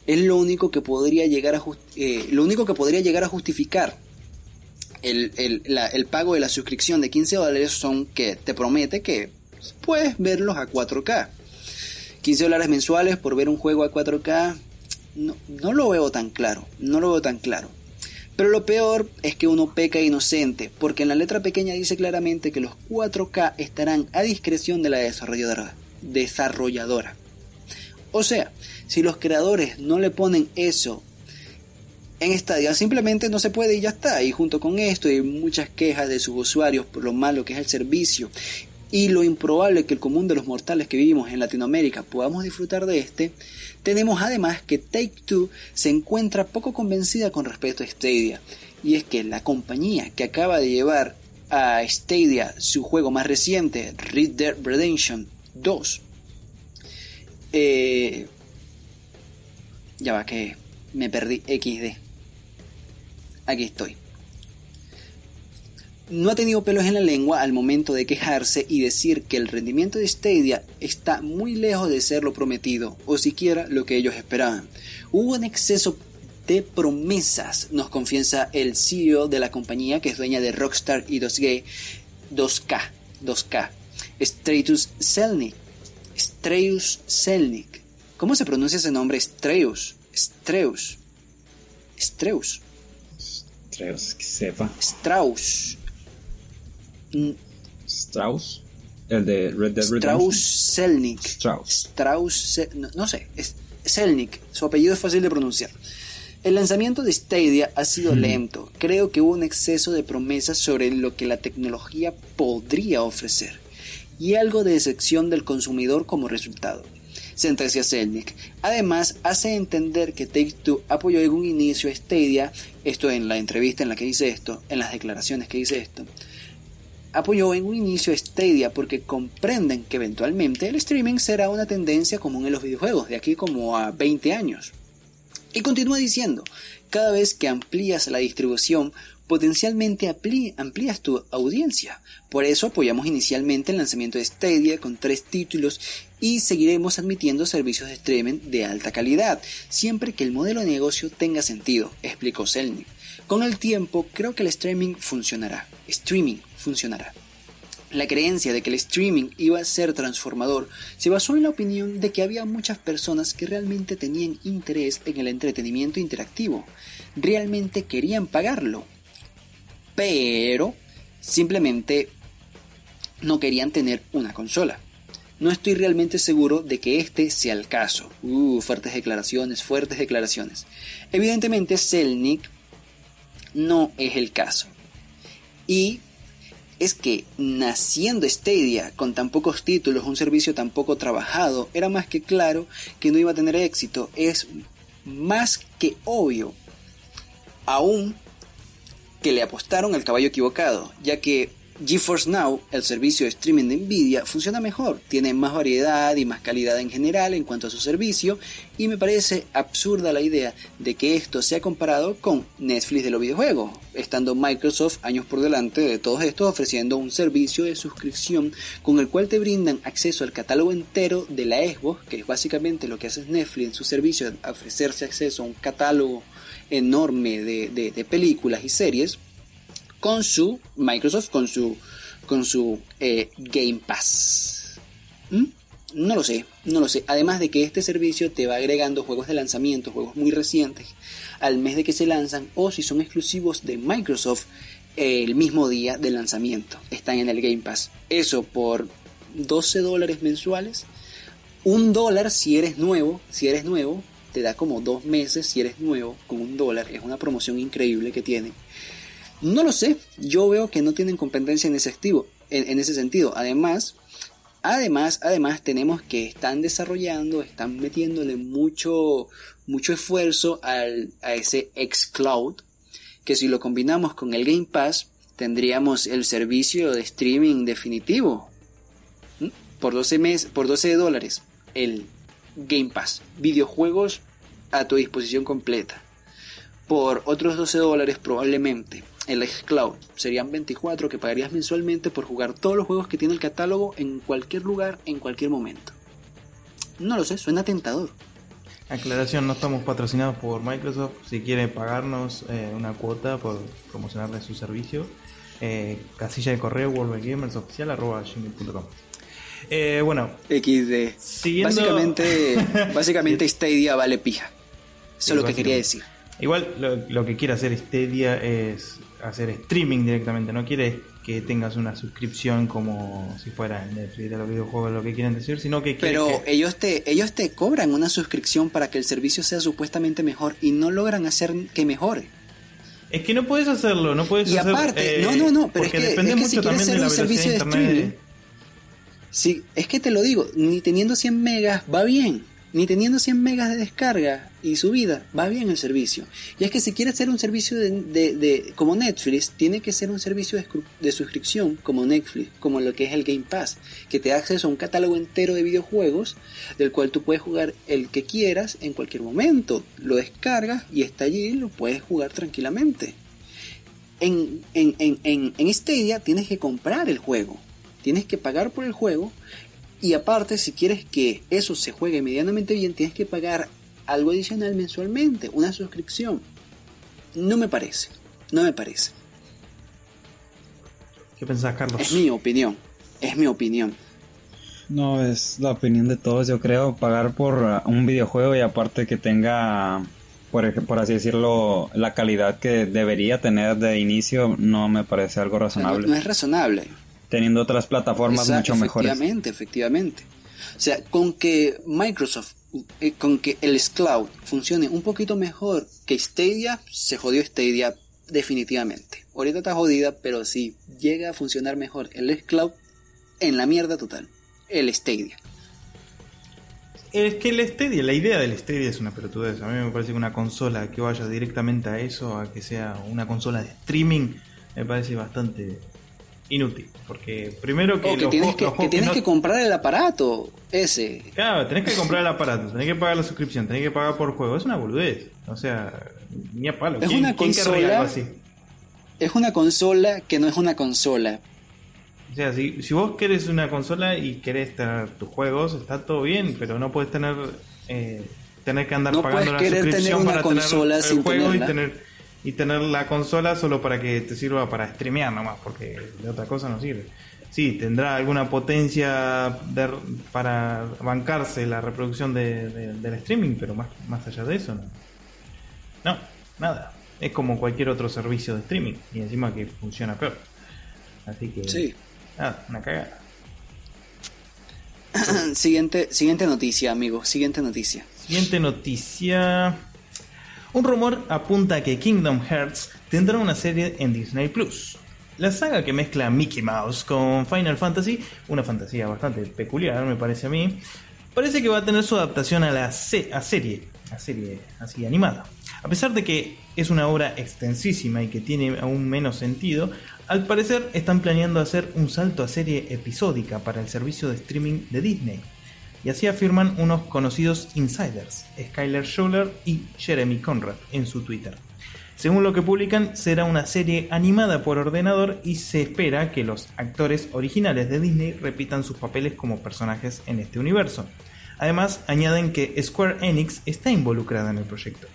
es lo único que podría llegar a, eh, lo único que podría llegar a justificar el, el- el pago de la suscripción de 15 dólares son que te promete que puedes verlos a 4K. 15 dólares mensuales por ver un juego a 4K, no, no lo veo tan claro, no lo veo tan claro. Pero lo peor es que uno peca inocente, porque en la letra pequeña dice claramente que los 4K estarán a discreción de la desarrolladora. desarrolladora. O sea, si los creadores no le ponen eso en Stadia simplemente no se puede y ya está. Y junto con esto hay muchas quejas de sus usuarios por lo malo que es el servicio y lo improbable que el común de los mortales que vivimos en Latinoamérica podamos disfrutar de este, tenemos además que Take Two se encuentra poco convencida con respecto a Stadia. Y es que la compañía que acaba de llevar a Stadia su juego más reciente, Red Dead Redemption 2, eh, ya va que me perdí XD. Aquí estoy no ha tenido pelos en la lengua al momento de quejarse y decir que el rendimiento de Stadia está muy lejos de ser lo prometido o siquiera lo que ellos esperaban. Hubo un exceso de promesas, nos confiesa el CEO de la compañía que es dueña de Rockstar y 2G, 2K, 2K, Stratus Selnik. Streus Selnik. ¿Cómo se pronuncia ese nombre? Streus. Streus. Streus. Streus, que sepa. Strauss. Strauss, el de Red Dead Redemption. Strauss Selnick. Strauss. Strauss, no, sé, es Selnick, su apellido es fácil de pronunciar. El lanzamiento de Stadia ha sido lento. Creo que hubo un exceso de promesas sobre lo que la tecnología podría ofrecer y algo de decepción del consumidor como resultado. Sentencia Selnick. Además, hace entender que Take-Two apoyó en un inicio a Stadia, esto en la entrevista en la que dice esto, en las declaraciones que dice esto, apoyó en un inicio Stadia porque comprenden que eventualmente el streaming será una tendencia común en los videojuegos, de aquí como a 20 años. Y continúa diciendo, cada vez que amplías la distribución, potencialmente amplías tu audiencia. Por eso apoyamos inicialmente el lanzamiento de Stadia con tres títulos y seguiremos admitiendo servicios de streaming de alta calidad, siempre que el modelo de negocio tenga sentido, explicó Selnick. Con el tiempo creo que el streaming funcionará. Streaming funcionará. La creencia de que el streaming iba a ser transformador se basó en la opinión de que había muchas personas que realmente tenían interés en el entretenimiento interactivo, realmente querían pagarlo, pero simplemente no querían tener una consola. No estoy realmente seguro de que este sea el caso. Uh, fuertes declaraciones, fuertes declaraciones. Evidentemente, Selnick no es el caso. Y es que naciendo Stadia con tan pocos títulos, un servicio tan poco trabajado, era más que claro que no iba a tener éxito. Es más que obvio, aún que le apostaron al caballo equivocado, ya que GeForce Now, el servicio de streaming de Nvidia, funciona mejor, tiene más variedad y más calidad en general en cuanto a su servicio y me parece absurda la idea de que esto sea comparado con Netflix de los videojuegos, estando Microsoft años por delante de todos estos ofreciendo un servicio de suscripción con el cual te brindan acceso al catálogo entero de la Xbox, que es básicamente lo que hace Netflix en su servicio, ofrecerse acceso a un catálogo enorme de, de películas y series con su Microsoft, con su, con su eh, Game Pass. ¿Mm? No lo sé, no lo sé. Además de que este servicio te va agregando juegos de lanzamiento, juegos muy recientes, al mes de que se lanzan o si son exclusivos de Microsoft el mismo día del lanzamiento. Están en el Game Pass. Eso por 12 dólares mensuales. Un dólar si eres nuevo, si eres nuevo, te da como dos meses si eres nuevo con un dólar. Es una promoción increíble que tiene. No lo sé, yo veo que no tienen competencia en ese, activo, en, ese sentido. Además, además, además tenemos que están desarrollando, están metiéndole mucho, mucho esfuerzo al, a ese xCloud, que si lo combinamos con el Game Pass, tendríamos el servicio de streaming definitivo. Por 12 meses, por 12 dólares, el Game Pass. Videojuegos a tu disposición completa. Por otros 12 dólares probablemente el xCloud serían 24 que pagarías mensualmente por jugar todos los juegos que tiene el catálogo en cualquier lugar, en cualquier momento. No lo sé, suena tentador. Aclaración, no estamos patrocinados por Microsoft. Si quiere pagarnos eh, una cuota por promocionarle su servicio, eh, casilla de correo worldgamersoficial.com. Eh, bueno, XD. Básicamente, básicamente Stadia vale pija. Eso es lo que quería decir. Igual lo, lo que quiere hacer Stadia es hacer streaming directamente, no quiere que tengas una suscripción como si fuera Netflix de los videojuegos, lo que quieren decir, sino que Pero ellos te ellos te cobran una suscripción para que el servicio sea supuestamente mejor y no logran hacer que mejore. Es que no puedes hacerlo, no puedes y aparte, no, no, no, pero es que, depende mucho si de la un servicio de streaming. Sí, es que te lo digo, ni teniendo 100 megas va bien ni teniendo 100 megas de descarga y subida, va bien el servicio. Y es que si quieres hacer un servicio de, como Netflix, tiene que ser un servicio de, suscripción como Netflix, como lo que es el Game Pass, que te da acceso a un catálogo entero de videojuegos, del cual tú puedes jugar el que quieras en cualquier momento. Lo descargas y está allí, lo puedes jugar tranquilamente. En, en, en, en, en Stadia tienes que comprar el juego. Tienes que pagar por el juego y aparte, si quieres que eso se juegue medianamente bien, tienes que pagar algo adicional mensualmente, una suscripción. No me parece, no me parece. ¿Qué pensás, Carlos? Es mi opinión, es mi opinión. No, es la opinión de todos, yo creo, pagar por uh, un videojuego y aparte que tenga, por, por así decirlo, la calidad que debería tener de inicio, no me parece algo razonable. no es razonable teniendo otras plataformas mucho mejores. Efectivamente, efectivamente. O sea, con que Microsoft, con que el Cloud funcione un poquito mejor que Stadia, se jodió Stadia definitivamente. Ahorita está jodida, pero si llega a funcionar mejor el Cloud, en la mierda total. El Stadia. Es que el Stadia, la idea del Stadia es una pelotudez. A mí me parece que una consola que vaya directamente a eso, a que sea una consola de streaming, me parece bastante inútil. Porque primero que. que tienes, que, tienes que, comprar el aparato ese. Claro, tenés que comprar el aparato, tenés que pagar la suscripción, tenés que pagar por juego. Es una boludez. O sea, ni a palo. Es una consola. así? Es una consola que no es una consola. O sea, si, si vos querés una consola y querés tener tus juegos, está todo bien, pero no puedes tener. Eh, tener que andar pagando la suscripción para tener el juego y tener y tener la consola solo para que te sirva para streamear nomás, porque de otra cosa no sirve. Sí, tendrá alguna potencia para bancarse la reproducción de, del streaming, pero más, más allá de eso no. No, nada. Es como cualquier otro servicio de streaming y encima que funciona peor. Así que... Sí. Nada, una cagada. siguiente, siguiente noticia, amigo. Siguiente noticia. Siguiente noticia. Un rumor apunta a que Kingdom Hearts tendrá una serie en Disney Plus. La saga que mezcla Mickey Mouse con Final Fantasy, una fantasía bastante peculiar me parece a mí, parece que va a tener su adaptación a la serie, a serie así animada. A pesar de que es una obra extensísima y que tiene aún menos sentido, al parecer están planeando hacer un salto a serie episódica para el servicio de streaming de Disney y así afirman unos conocidos insiders, Skyler Schuller y Jeremy Conrad, en su Twitter. Según lo que publican, será una serie animada por ordenador y se espera que los actores originales de Disney repitan sus papeles como personajes en este universo. Además, añaden que Square Enix está involucrada en el proyecto.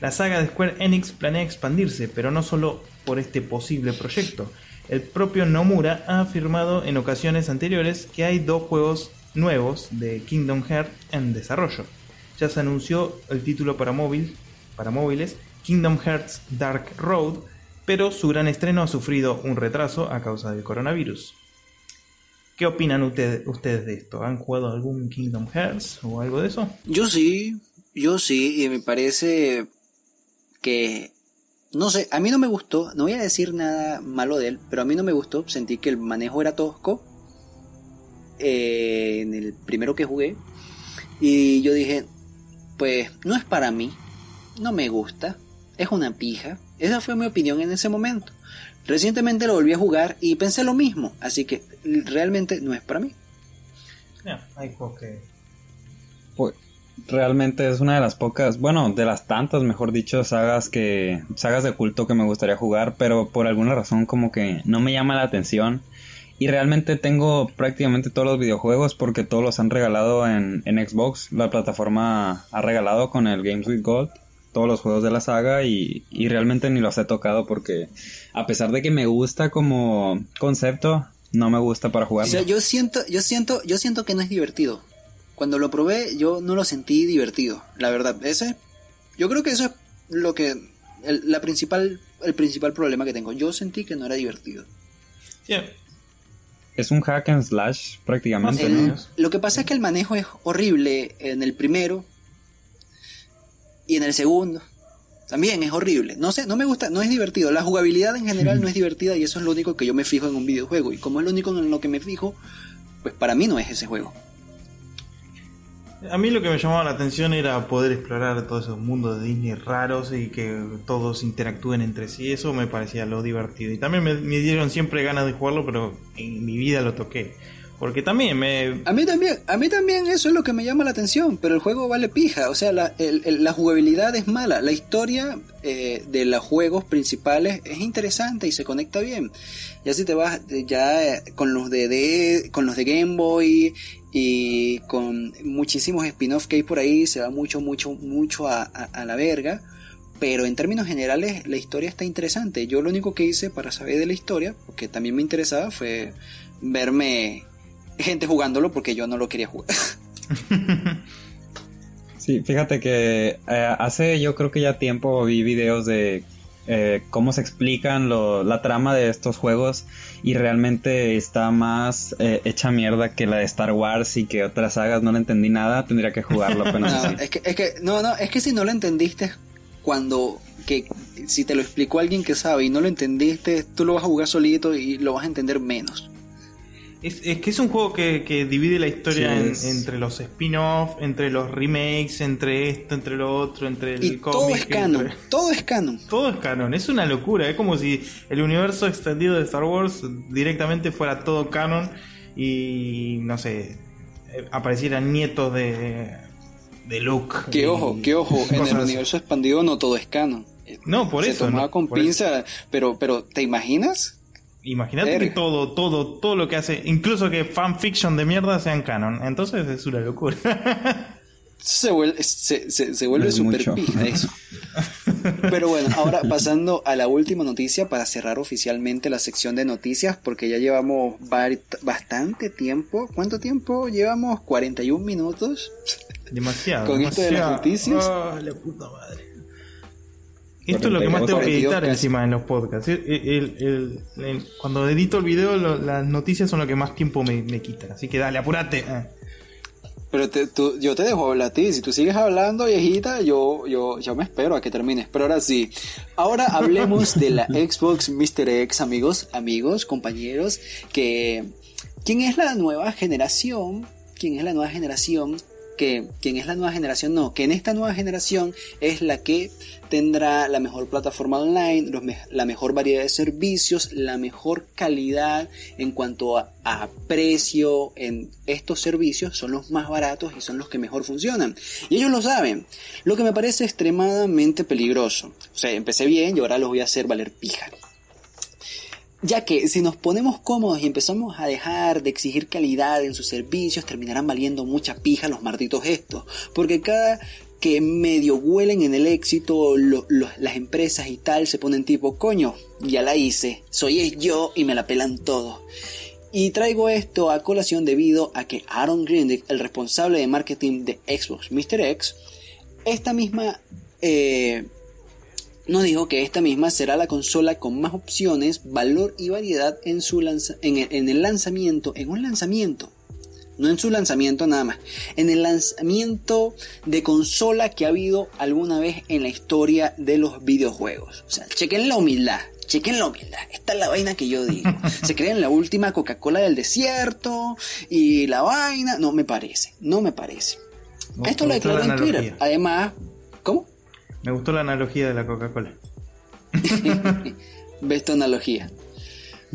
La saga de Square Enix planea expandirse, pero no solo por este posible proyecto. El propio Nomura ha afirmado en ocasiones anteriores que hay dos juegos nuevos de Kingdom Hearts en desarrollo. Ya se anunció el título para, móvil, para móviles, Kingdom Hearts Dark Road, pero su gran estreno ha sufrido un retraso a causa del coronavirus. ¿Qué opinan ustedes de esto? ¿Han jugado algún Kingdom Hearts o algo de eso? Yo sí, yo sí, y me parece que no sé, a mí no me gustó, no voy a decir nada malo de él, pero a mí no me gustó, sentí que el manejo era tosco eh, en el primero que jugué. Y yo dije, pues no es para mí, no me gusta, es una pija. Esa fue mi opinión en ese momento. Recientemente lo volví a jugar y pensé lo mismo, así que realmente no es para mí. Pues realmente es una de las pocas, bueno, de las tantas, mejor dicho, sagas que sagas de culto que me gustaría jugar, pero por alguna razón como que no me llama la atención. Y realmente tengo prácticamente todos los videojuegos porque todos los han regalado en, Xbox. La plataforma ha regalado con el Games with Gold todos los juegos de la saga y, realmente ni los he tocado porque a pesar de que me gusta como concepto, no me gusta para jugar. yo siento, yo siento, yo siento que no es divertido. Cuando lo probé, yo no lo sentí divertido, la verdad. Ese, yo creo que eso es lo que el, la principal el principal problema que tengo. Yo sentí que no era divertido. Sí, Es un hack and slash prácticamente, El- ¿no? lo que pasa es que el manejo es horrible en el primero y en el segundo. También es horrible. No sé, no me gusta, no es divertido. La jugabilidad en general no es divertida y eso es lo único que yo me fijo en un videojuego. Y como es lo único en lo que me fijo, pues para mí no es ese juego. A mí lo que me llamaba la atención era poder explorar todos esos mundos de Disney raros y que todos interactúen entre sí. Eso me parecía lo divertido. Y también me, dieron siempre ganas de jugarlo, pero en mi vida lo toqué. Porque también me... A mí también, a mí también eso es lo que me llama la atención, pero el juego vale pija, o sea, la, el- la jugabilidad es mala, la historia eh, de los juegos principales es interesante y se conecta bien. Ya si te vas ya eh, con los de, de- con los de Game Boy y con muchísimos spin-off que hay por ahí, se va mucho, mucho, mucho a, a- a la verga. Pero en términos generales la historia está interesante. Yo lo único que hice para saber de la historia, porque también me interesaba, fue verme gente jugándolo porque yo no lo quería jugar. Sí, fíjate que eh, hace yo creo que ya tiempo vi videos de eh, cómo se explican lo- la trama de estos juegos y realmente está más eh, hecha mierda que la de Star Wars y que otras sagas no le entendí nada, tendría que jugarlo apenas No, así. es que, es que, no, no, es que si no lo entendiste cuando que si te lo explicó alguien que sabe y no lo entendiste, tú lo vas a jugar solito y lo vas a entender menos. Es, es que es un juego que, que divide la historia Sí, en- entre los spin-off, entre los remakes, entre esto, entre lo otro, entre el Y todo cómic, es canon, entre- todo es canon. Todo es canon, es una locura, es como si el universo extendido de Star Wars directamente fuera todo canon y no sé, eh, aparecieran nietos de, de Luke. Que ojo, que ojo, en el así. universo expandido no todo es canon. No, por Se eso. tomaba no, con eso. pinza, pero, pero ¿te imaginas? Imagínate que todo, todo, todo lo que hace, incluso que fanfiction de mierda sean canon. Entonces es una locura. Se vuelve, se, se- se vuelve mucho. pija eso. Pero bueno, ahora pasando a la última noticia para cerrar oficialmente la sección de noticias, porque ya llevamos bastante tiempo. ¿Cuánto tiempo? Llevamos 41 minutos. demasiado. Con esto de las demasiado. noticias. Ah, la puta madre. Esto es lo que más tengo que 42 editar encima en los podcasts. El- el- el- el- cuando edito el video, lo- las noticias son lo que más tiempo me, me quitan. Así que dale, apurate. Ah. Pero te- tú- yo te dejo hablar a ti. Si tú sigues hablando, viejita, yo, yo, yo me espero a que termines. Pero ahora sí. Ahora hablemos de la Xbox Mr. X, amigos, amigos, compañeros. Que. ¿Quién es la nueva generación? ¿Quién es la nueva generación? Que, ¿Quién es la nueva generación? No, que en esta nueva generación es la que tendrá la mejor plataforma online, los la mejor variedad de servicios, la mejor calidad en cuanto a, a precio en estos servicios son los más baratos y son los que mejor funcionan. Y ellos lo saben, lo que me parece extremadamente peligroso. O sea, empecé bien y ahora los voy a hacer valer pija. Ya que si nos ponemos cómodos y empezamos a dejar de exigir calidad en sus servicios, terminarán valiendo mucha pija los malditos estos. Porque cada que medio huelen en el éxito, las empresas y tal se ponen tipo, coño, ya la hice, soy yo y me la pelan todo. Y traigo esto a colación debido a que Aaron Grindick, el responsable de marketing de Xbox Mr. X, esta misma eh, nos dijo que esta misma será la consola con más opciones, valor y variedad en, su lanza- en, el, en el lanzamiento, en un lanzamiento, no en su lanzamiento nada más, en el lanzamiento de consola que ha habido alguna vez en la historia de los videojuegos. O sea, chequen la humildad. Chequen la humildad. Esta es la vaina que yo digo. Se creen la última Coca-Cola del desierto y la vaina. No me parece. No me parece. Esto lo declaró la en Twitter. analogía. Además. Me gustó la analogía de la Coca-Cola. ¿Ves tu analogía?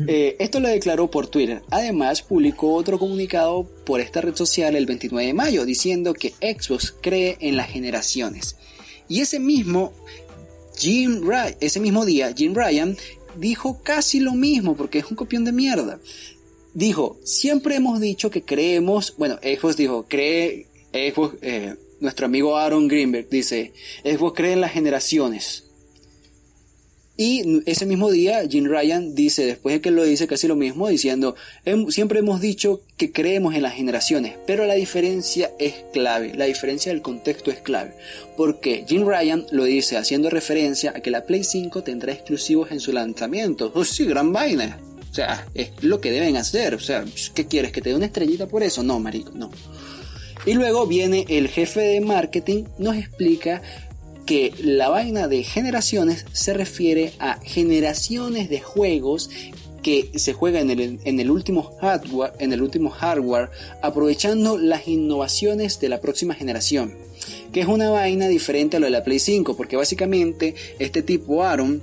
Eh, esto lo declaró por Twitter. Además, publicó otro comunicado por esta red social el 29 de mayo diciendo que Xbox cree en las generaciones. Y ese mismo Jim ese mismo día, Jim Ryan dijo casi lo mismo porque es un copión de mierda. Dijo, siempre hemos dicho que creemos, bueno, Xbox dijo, cree, Xbox, eh, nuestro amigo Aaron Greenberg dice, Xbox cree en las generaciones. Y ese mismo día, Jim Ryan dice, después de que lo dice casi lo mismo, diciendo, siempre hemos dicho que creemos en las generaciones, pero la diferencia es clave, la diferencia del contexto es clave. Porque Jim Ryan lo dice haciendo referencia a que la Play 5 tendrá exclusivos en su lanzamiento. Oh, sí, gran vaina. O sea, es lo que deben hacer. O sea, ¿qué quieres? ¿Que te dé una estrellita por eso? No, marico, no. Y luego viene el jefe de marketing, nos explica que la vaina de generaciones se refiere a generaciones de juegos que se juega en el, en el, último hardware, en el último hardware, aprovechando las innovaciones de la próxima generación. Que es una vaina diferente a lo de la Play 5, porque básicamente este tipo Aaron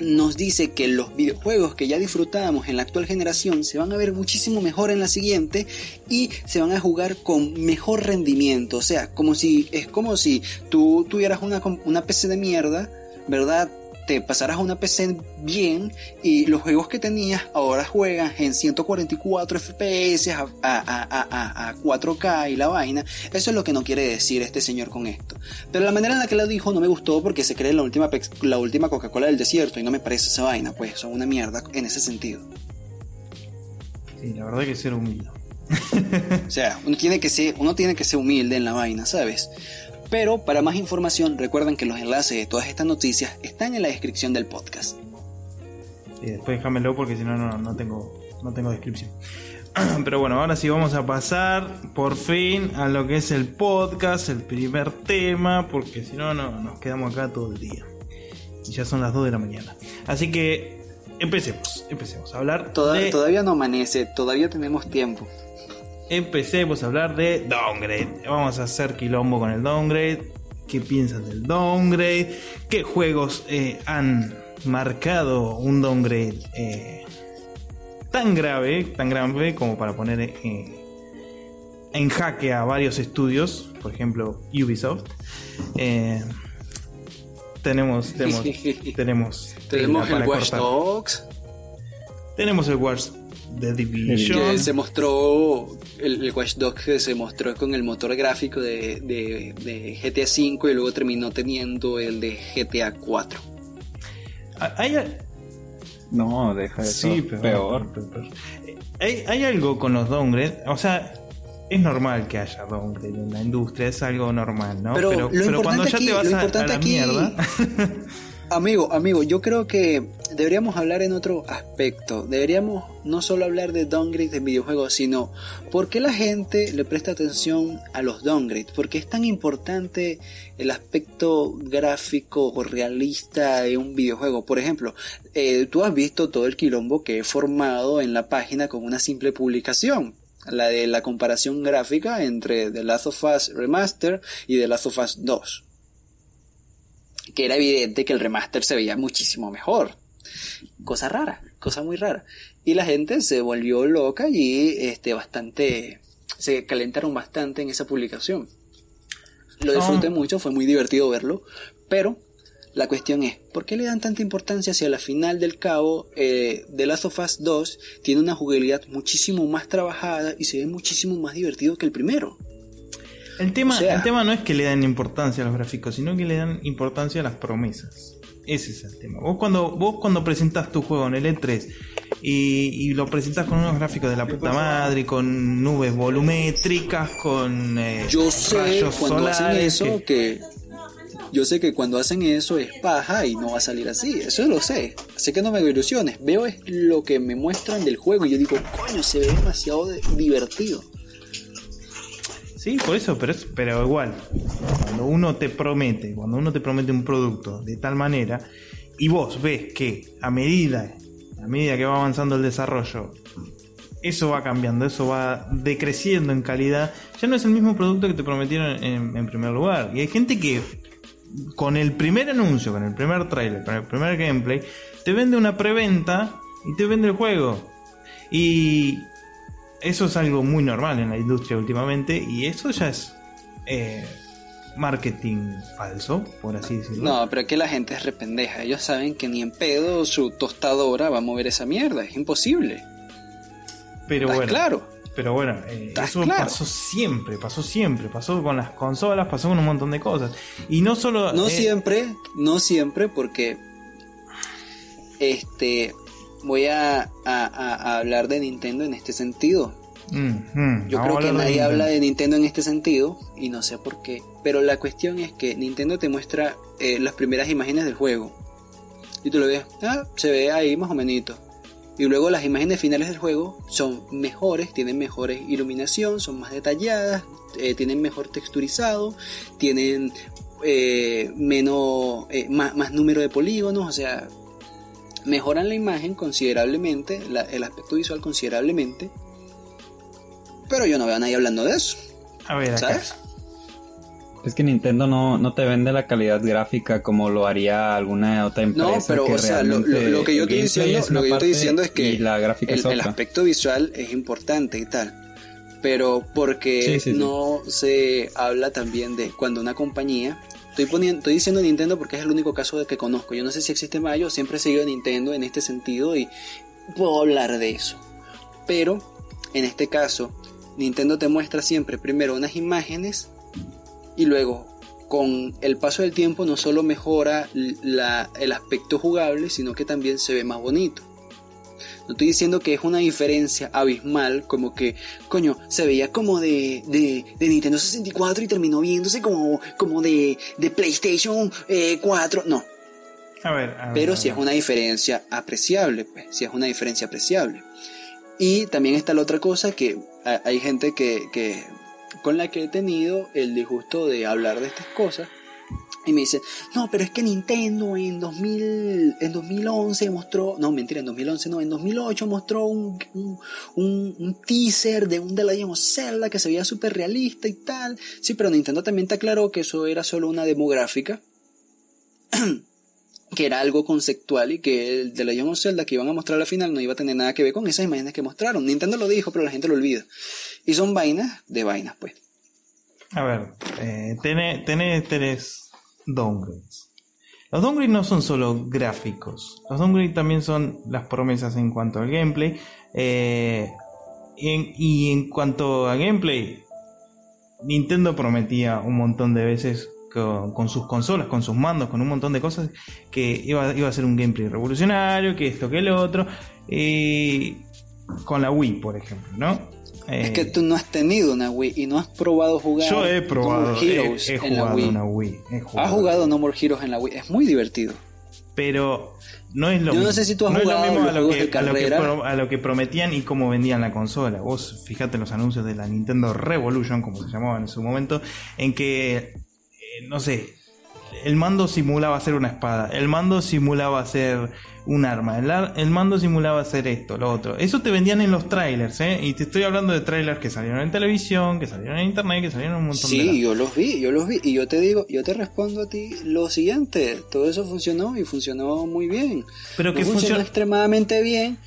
nos dice que los videojuegos que ya disfrutábamos en la actual generación se van a ver muchísimo mejor en la siguiente y se van a jugar con mejor rendimiento. O sea, como si es como si tú tuvieras una, una PC de mierda, ¿verdad? Te pasarás a una PC bien y los juegos que tenías ahora juegan en 144 FPS a, a, 4K y la vaina. Eso es lo que no quiere decir este señor con esto. Pero la manera en la que lo dijo no me gustó porque se cree la última, la última Coca-Cola del desierto y no me parece esa vaina, pues son una mierda en ese sentido. Sí, la verdad que ser humilde. o sea, uno tiene que ser, uno tiene que ser humilde en la vaina, ¿sabes? Pero para más información recuerden que los enlaces de todas estas noticias están en la descripción del podcast. Y después déjamelo porque si no, no tengo, no tengo descripción. Pero bueno, ahora sí vamos a pasar por fin a lo que es el podcast, el primer tema, porque si no, no nos quedamos acá todo el día. Y ya son las 2 de la mañana. Así que empecemos, empecemos a hablar. Todavía no amanece, todavía tenemos tiempo empecemos a hablar de downgrade. Vamos a hacer quilombo con el downgrade. ¿Qué piensan del downgrade? ¿Qué juegos eh, han marcado un downgrade eh, tan grave, tan grave como para poner eh, en jaque a varios estudios? Por ejemplo, Ubisoft. tenemos, tenemos, tenemos, tenemos el Watch Dogs. Tenemos el Watch The Division. Que se mostró el, Watch Dogs que se mostró con el motor gráfico de, GTA V y luego terminó teniendo el de GTA 4. ¿Hay, no, deja eso. Sí, peor. Hay, algo con los downgrades, o sea, es normal que haya downgrade en la industria, es algo normal, ¿no? Pero, cuando ya te vas a, la mierda. Amigo, amigo, yo creo que deberíamos hablar en otro aspecto. Deberíamos no solo hablar de downgrades de videojuegos, sino por qué la gente le presta atención a los downgrades. Porque es tan importante el aspecto gráfico o realista de un videojuego. Por ejemplo, eh, tú has visto todo el quilombo que he formado en la página con una simple publicación la de la comparación gráfica entre The Last of Us Remaster y The Last of Us 2 que era evidente que el remaster se veía muchísimo mejor. Cosa rara, cosa muy rara. Y la gente se volvió loca y este, bastante, se calentaron bastante en esa publicación. Lo disfruté ah. mucho, fue muy divertido verlo, pero la cuestión es, ¿por qué le dan tanta importancia si a la final del cabo eh, The Last of Us 2 tiene una jugabilidad muchísimo más trabajada y se ve muchísimo más divertido que el primero? El tema, el tema no es que le dan importancia a los gráficos, sino que le dan importancia a las promesas. Ese es el tema. Vos cuando, vos cuando presentás tu juego en el E3 y, lo presentas con unos gráficos de la puta madre, con nubes volumétricas, con eh, yo sé cuando hacen eso que... yo sé que cuando hacen eso es paja y no va a salir así. Eso lo sé. Así que no me hago ilusiones. Veo es lo que me muestran del juego y yo digo, coño, se ve demasiado divertido. Sí, por eso, pero, pero igual, cuando uno te promete, cuando uno te promete un producto de tal manera, y vos ves que a medida, a medida que va avanzando el desarrollo, eso va cambiando, eso va decreciendo en calidad, ya no es el mismo producto que te prometieron en, primer lugar. Y hay gente que con el primer anuncio, con el primer trailer, con el primer gameplay, te vende una preventa y te vende el juego. Y eso es algo muy normal en la industria últimamente y eso ya es eh, marketing falso, por así decirlo. No, pero es que la gente es rependeja. Ellos saben que ni en pedo su tostadora va a mover esa mierda. Es imposible. Pero bueno. claro. Pero bueno, eh, eso pasó siempre, pasó siempre, pasó con las consolas, pasó con un montón de cosas. Y no solo... No siempre, no siempre, porque este, voy a, hablar de Nintendo en este sentido. Mm, Yo creo que nadie habla de Nintendo en este sentido y no sé por qué. Pero la cuestión es que Nintendo te muestra eh, las primeras imágenes del juego. Y tú lo ves, ah, se ve ahí más o menos. Y luego las imágenes finales del juego son mejores, tienen mejores iluminación, son más detalladas, eh, tienen mejor texturizado, tienen eh, menos, más, más número de polígonos, o sea, mejoran la imagen considerablemente, el aspecto visual considerablemente. Pero yo no veo a nadie hablando de eso. A ver, ¿sabes? Es que Nintendo no, no te vende la calidad gráfica como lo haría alguna otra empresa. No, pero o sea, lo, que yo estoy diciendo, lo que yo estoy diciendo es que la gráfica el, aspecto visual es importante y tal. Pero porque no se habla también de cuando una compañía Estoy, poniendo, estoy diciendo Nintendo porque es el único caso que conozco. Yo no sé si existe más, yo siempre he seguido Nintendo en este sentido y puedo hablar de eso. Pero en este caso, Nintendo te muestra siempre primero unas imágenes y luego con el paso del tiempo no solo mejora el aspecto jugable, sino que también se ve más bonito. No estoy diciendo que es una diferencia abismal, como que, coño, se veía como de, de, Nintendo 64 y terminó viéndose como, como de, de PlayStation 4. Eh, no. A ver, Pero si es una diferencia apreciable, pues, si es una diferencia apreciable. Y también está la otra cosa que hay gente que, que con la que he tenido el disgusto de hablar de estas cosas y me dicen, no, pero es que Nintendo en, 2000, en 2011 mostró, no, mentira, en 2011 no, en 2008 mostró un, un, teaser de un The Legend of Zelda que se veía súper realista y tal. Sí, pero Nintendo también te aclaró que eso era solo una demográfica, que era algo conceptual y que el The Legend of Zelda que iban a mostrar al final no iba a tener nada que ver con esas imágenes que mostraron. Nintendo lo dijo, pero la gente lo olvida. Y son vainas de vainas, pues. A ver, eh, tenés, tenés downgrades. Los downgrades no son solo gráficos, los downgrades también son las promesas en cuanto al gameplay. Eh, y en cuanto a gameplay, Nintendo prometía un montón de veces con, sus consolas, con sus mandos, con un montón de cosas, que iba, a ser un gameplay revolucionario, que esto, que el otro. Con la Wii, por ejemplo, ¿no? Es que tú no has tenido una Wii y no has probado jugar Yo he probado, Heroes he, en la Wii. Una Wii Has jugado No More Heroes en la Wii, es muy divertido. Pero no es lo Yo no sé si tú has jugado lo mismo a, lo que, a, lo que, prometían y cómo vendían la consola. Vos fíjate los anuncios de la Nintendo Revolution, como se llamaba en su momento, en que, eh, no sé, el mando simulaba ser una espada, el mando simulaba ser un arma. El, mando simulaba hacer esto, lo otro. Eso te vendían en los trailers, ¿eh? Y te estoy hablando de trailers que salieron en televisión, que salieron en internet, que salieron un montón de... Sí, yo los vi, yo los vi. Y yo te digo, yo te respondo a ti lo siguiente. Todo eso funcionó y funcionó muy bien. Pero que funcionó extremadamente bien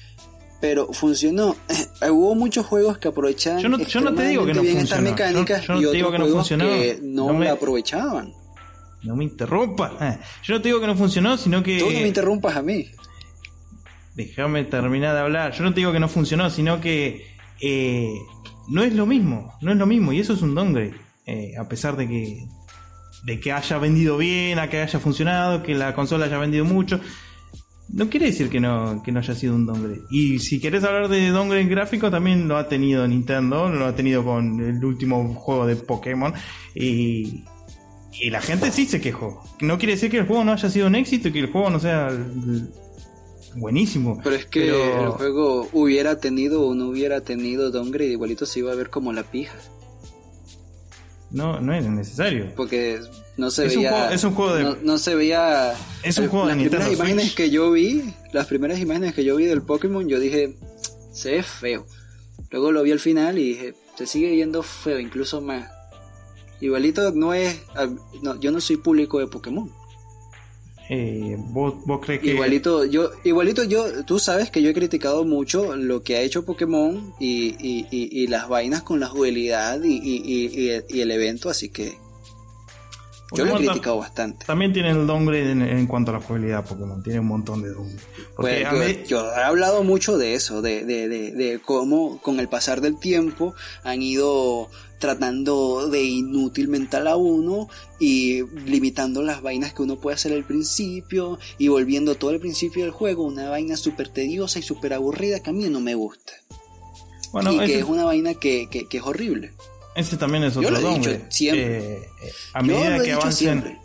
pero funcionó. Hubo muchos juegos que aprovechaban yo no, yo no te digo que no bien estas mecánicas yo, no y otros digo que no juegos que no, me... aprovechaban. No me interrumpas. Yo no te digo que no funcionó, sino que. Tú no me interrumpas a mí déjame terminar de hablar. Yo no te digo que no funcionó, sino que eh, no es lo mismo, no es lo mismo, y eso es un downgrade. Eh, a pesar de que, de que haya vendido bien, a que haya funcionado, que la consola haya vendido mucho, no quiere decir que no, que no haya sido un downgrade. Y si querés hablar de downgrade gráfico, también lo ha tenido Nintendo, lo ha tenido con el último juego de Pokémon. Y, y la gente sí se quejó. No quiere decir que el juego no haya sido un éxito y que el juego no sea buenísimo. Pero es que el juego hubiera tenido o no hubiera tenido downgrade, igualito se iba a ver como la pija. No, no es necesario. Porque no se veía. es un juego de. No, se veía. Es un juego de Las primeras imágenes que yo vi, las primeras imágenes que yo vi del Pokémon, yo dije, se ve feo. Luego lo vi al final y dije, se sigue viendo feo, incluso más. Igualito no es. No, yo no soy público de Pokémon. Eh, ¿vos, crees que igualito yo igualito yo tú sabes que yo he criticado mucho lo que ha hecho Pokémon y, y, las vainas con la jugabilidad y, el evento así que Yo lo he criticado bastante. También tiene el downgrade en, cuanto a la jugabilidad Pokémon, tiene un montón de downgrade. Pues yo, he hablado mucho de eso, de, de, de, de, cómo con el pasar del tiempo han ido tratando de inútil mental a uno y limitando las vainas que uno puede hacer al principio y volviendo todo el principio del juego una vaina súper tediosa y súper aburrida que a mí no me gusta. Bueno, y que es una vaina que, que, que es horrible. Ese también es otro nombre. Eh, a medida que avanzan,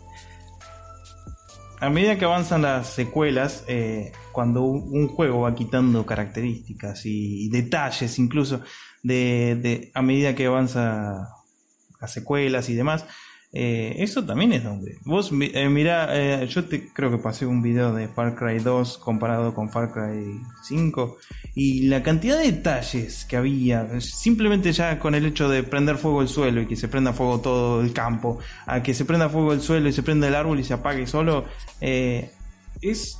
a medida que avanzan las secuelas, eh, cuando un, juego va quitando características y, detalles, incluso de, a medida que avanza las secuelas y demás, eh, eso también es donde. Vos, eh, mira, eh, yo te creo que pasé un video de Far Cry 2 comparado con Far Cry 5 y la cantidad de detalles que había, simplemente ya con el hecho de prender fuego el suelo y que se prenda fuego todo el campo, a que se prenda fuego el suelo y se prenda el árbol y se apague solo, es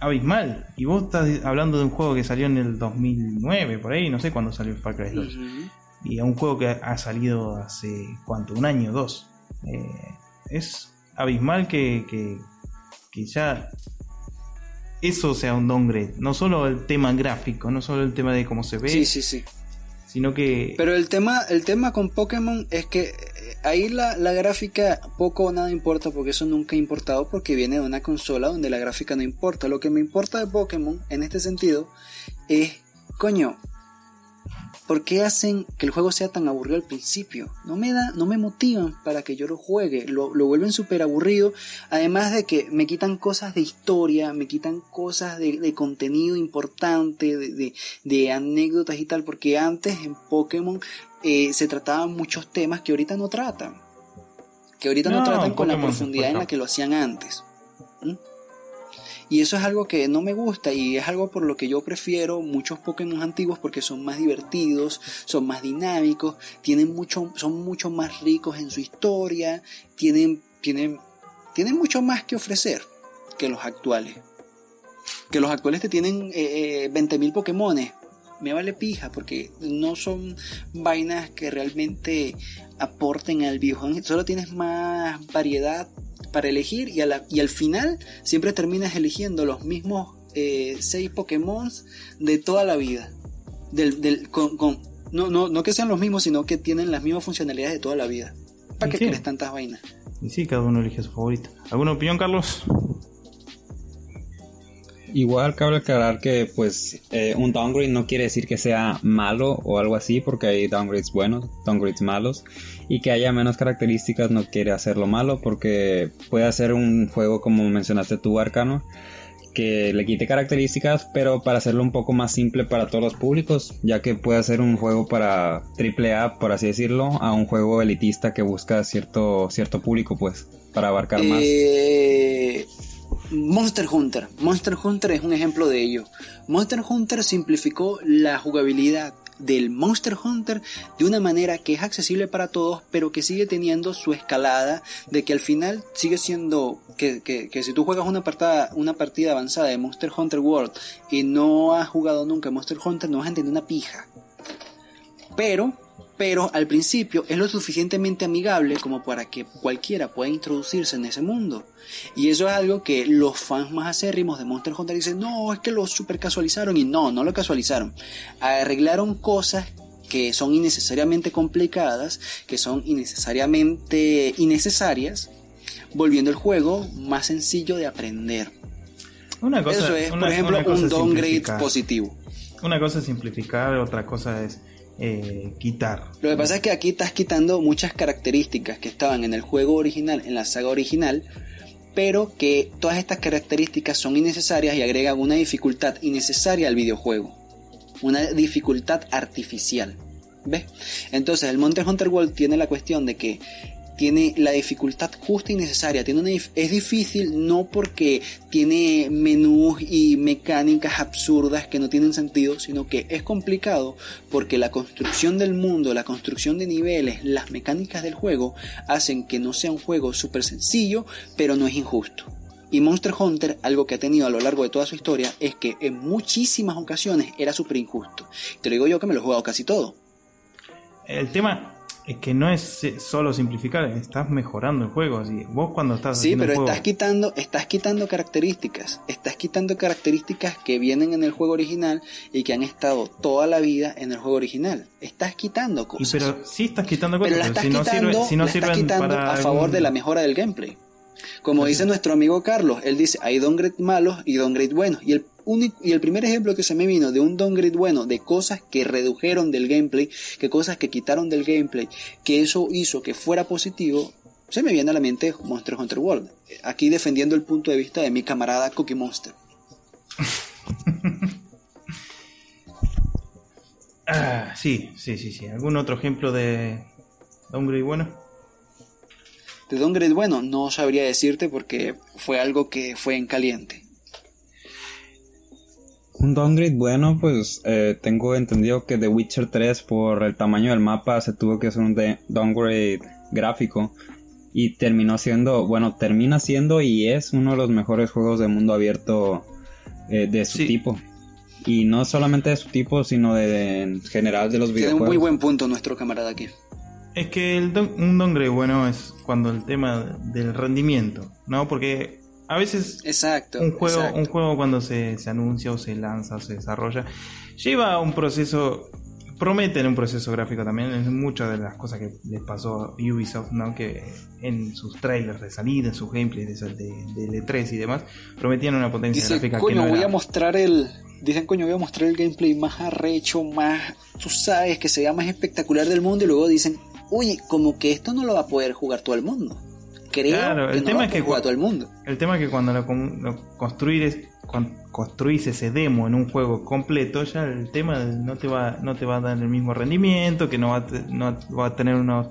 abismal. Y vos estás hablando de un juego que salió en el 2009, por ahí, no sé cuándo salió Far Cry 2. Y a un juego que ha salido hace, ¿cuánto? Un año, dos. Eh, es abismal que, que, ya eso sea un downgrade. No solo el tema gráfico, no solo el tema de cómo se ve. Sí, sí, sí. Pero el tema, el tema con Pokémon es que eh, ahí la, la, gráfica poco o nada importa porque eso nunca ha importado porque viene de una consola donde la gráfica no importa. Lo que me importa de Pokémon en este sentido es, coño, ¿Por qué hacen que el juego sea tan aburrido al principio? No me da, no me motivan para que yo lo juegue, lo, vuelven súper aburrido, además de que me quitan cosas de historia, me quitan cosas de, contenido importante, de, anécdotas y tal, porque antes en Pokémon eh, se trataban muchos temas que ahorita no tratan, que ahorita no, tratan con la profundidad en la que lo hacían antes. Y eso es algo que no me gusta y es algo por lo que yo prefiero muchos Pokémon antiguos porque son más divertidos, son más dinámicos, tienen mucho, son mucho más ricos en su historia, tienen, tienen, tienen mucho más que ofrecer que los actuales. Que los actuales te tienen eh, 20.000 eh, Pokémones. Me vale pija porque no son vainas que realmente aporten al videojuego. Solo tienes más variedad para elegir y, y al final siempre terminas eligiendo los mismos 6 eh, Pokémon de toda la vida. Del, con, no, no, no que sean los mismos, sino que tienen las mismas funcionalidades de toda la vida. ¿Para qué quieres tantas vainas? Y sí, cada uno elige su favorito. ¿Alguna opinión, Carlos? Igual cabe aclarar que pues eh, un downgrade no quiere decir que sea malo o algo así, porque hay downgrades buenos, downgrades malos, y que haya menos características no quiere hacerlo malo, porque puede hacer un juego como mencionaste tú, Arcano, que le quite características, pero para hacerlo un poco más simple para todos los públicos, ya que puede ser un juego para triple A, por así decirlo, a un juego elitista que busca cierto, cierto público, pues, para abarcar más. Eh, Monster Hunter. Monster Hunter es un ejemplo de ello. Monster Hunter simplificó la jugabilidad del Monster Hunter de una manera que es accesible para todos, pero que sigue teniendo su escalada, de que al final sigue siendo que, que, si tú juegas una partida, una partida avanzada de Monster Hunter World y no has jugado nunca Monster Hunter, no vas a entender una pija. Pero pero al principio es lo suficientemente amigable como para que cualquiera pueda introducirse en ese mundo. Y eso es algo que los fans más acérrimos de Monster Hunter dicen, no, es que lo super casualizaron y no, no lo casualizaron. Arreglaron cosas que son innecesariamente complicadas, que son innecesariamente innecesarias, volviendo el juego más sencillo de aprender. Una cosa, Eso es, por ejemplo, un downgrade positivo. Una cosa es simplificar, otra cosa es eh, quitar. Lo que pasa es que aquí estás quitando muchas características que estaban en el juego original, en la saga original, pero que todas estas características son innecesarias y agregan una dificultad innecesaria al videojuego. Una dificultad artificial. ¿Ves? Entonces el Monster Hunter World tiene la cuestión de que tiene la dificultad justa y necesaria. Tiene es difícil no porque tiene menús y mecánicas absurdas que no tienen sentido, sino que es complicado porque la construcción del mundo, la construcción de niveles, las mecánicas del juego hacen que no sea un juego súper sencillo, pero no es injusto. Y Monster Hunter, algo que ha tenido a lo largo de toda su historia, es que en muchísimas ocasiones era súper injusto. Te lo digo yo que me lo he jugado casi todo. El tema, es que no es solo simplificar, estás mejorando el juego. Así. Vos cuando estás Sí, haciendo pero un juego- estás quitando, estás quitando características. Estás quitando características que vienen en el juego original y que han estado toda la vida en el juego original. Estás quitando Y cosas. pero sí estás quitando cosas, pero la pero estás si no, quitando, sirve, si no la estás quitando para a favor algún- de la mejora del gameplay. Como dice nuestro amigo Carlos, él dice, hay downgrade malos y downgrade buenos. Y el, único, y el primer ejemplo que se me vino de un downgrade bueno, de cosas que redujeron del gameplay, que cosas que quitaron del gameplay, que eso hizo que fuera positivo, se me viene a la mente Monster Hunter World. Aquí defendiendo el punto de vista de mi camarada Cookie Monster. Ah, sí, sí, sí, sí. ¿Algún otro ejemplo de downgrade bueno? De downgrade bueno, no sabría decirte porque fue algo que fue en caliente. Un downgrade bueno, pues eh, tengo entendido que The Witcher 3 por el tamaño del mapa se tuvo que hacer un de- downgrade gráfico y terminó siendo, bueno, termina siendo y es uno de los mejores juegos de mundo abierto eh, de su Sí. tipo. Y no solamente de su tipo, sino de, en general de los Tiene un videojuegos. muy buen punto nuestro camarada aquí. Es que el don- un downgrade bueno es cuando el tema del rendimiento, ¿no? Porque a veces Exacto. un juego, exacto. un juego cuando se, se anuncia o se lanza o se desarrolla, lleva un proceso, prometen un proceso gráfico también, es muchas de las cosas que les pasó a Ubisoft, ¿no? Que en sus trailers de salida, en sus gameplays de, de, de E3 y demás, prometían una potencia Dice, gráfica que no voy era. a mostrar el... Dicen, coño, voy a mostrar el gameplay más arrecho, más... Tú sabes, que sea más espectacular del mundo y luego dicen, oye, como que esto no lo va a poder jugar todo el mundo. Creo Claro, que el no tema va es que todo el mundo. El tema es que cuando lo, lo construir, con- construís ese demo en un juego completo, ya el tema no te va, no te va a dar el mismo rendimiento, que no va a, te- no va a tener unos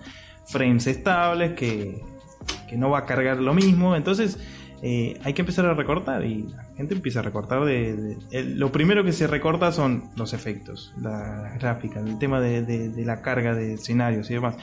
frames estables, que, que no va a cargar lo mismo. Entonces eh, hay que empezar a recortar y la gente empieza a recortar de... lo primero que se recorta son los efectos, la gráfica, el tema de la carga de escenarios y demás.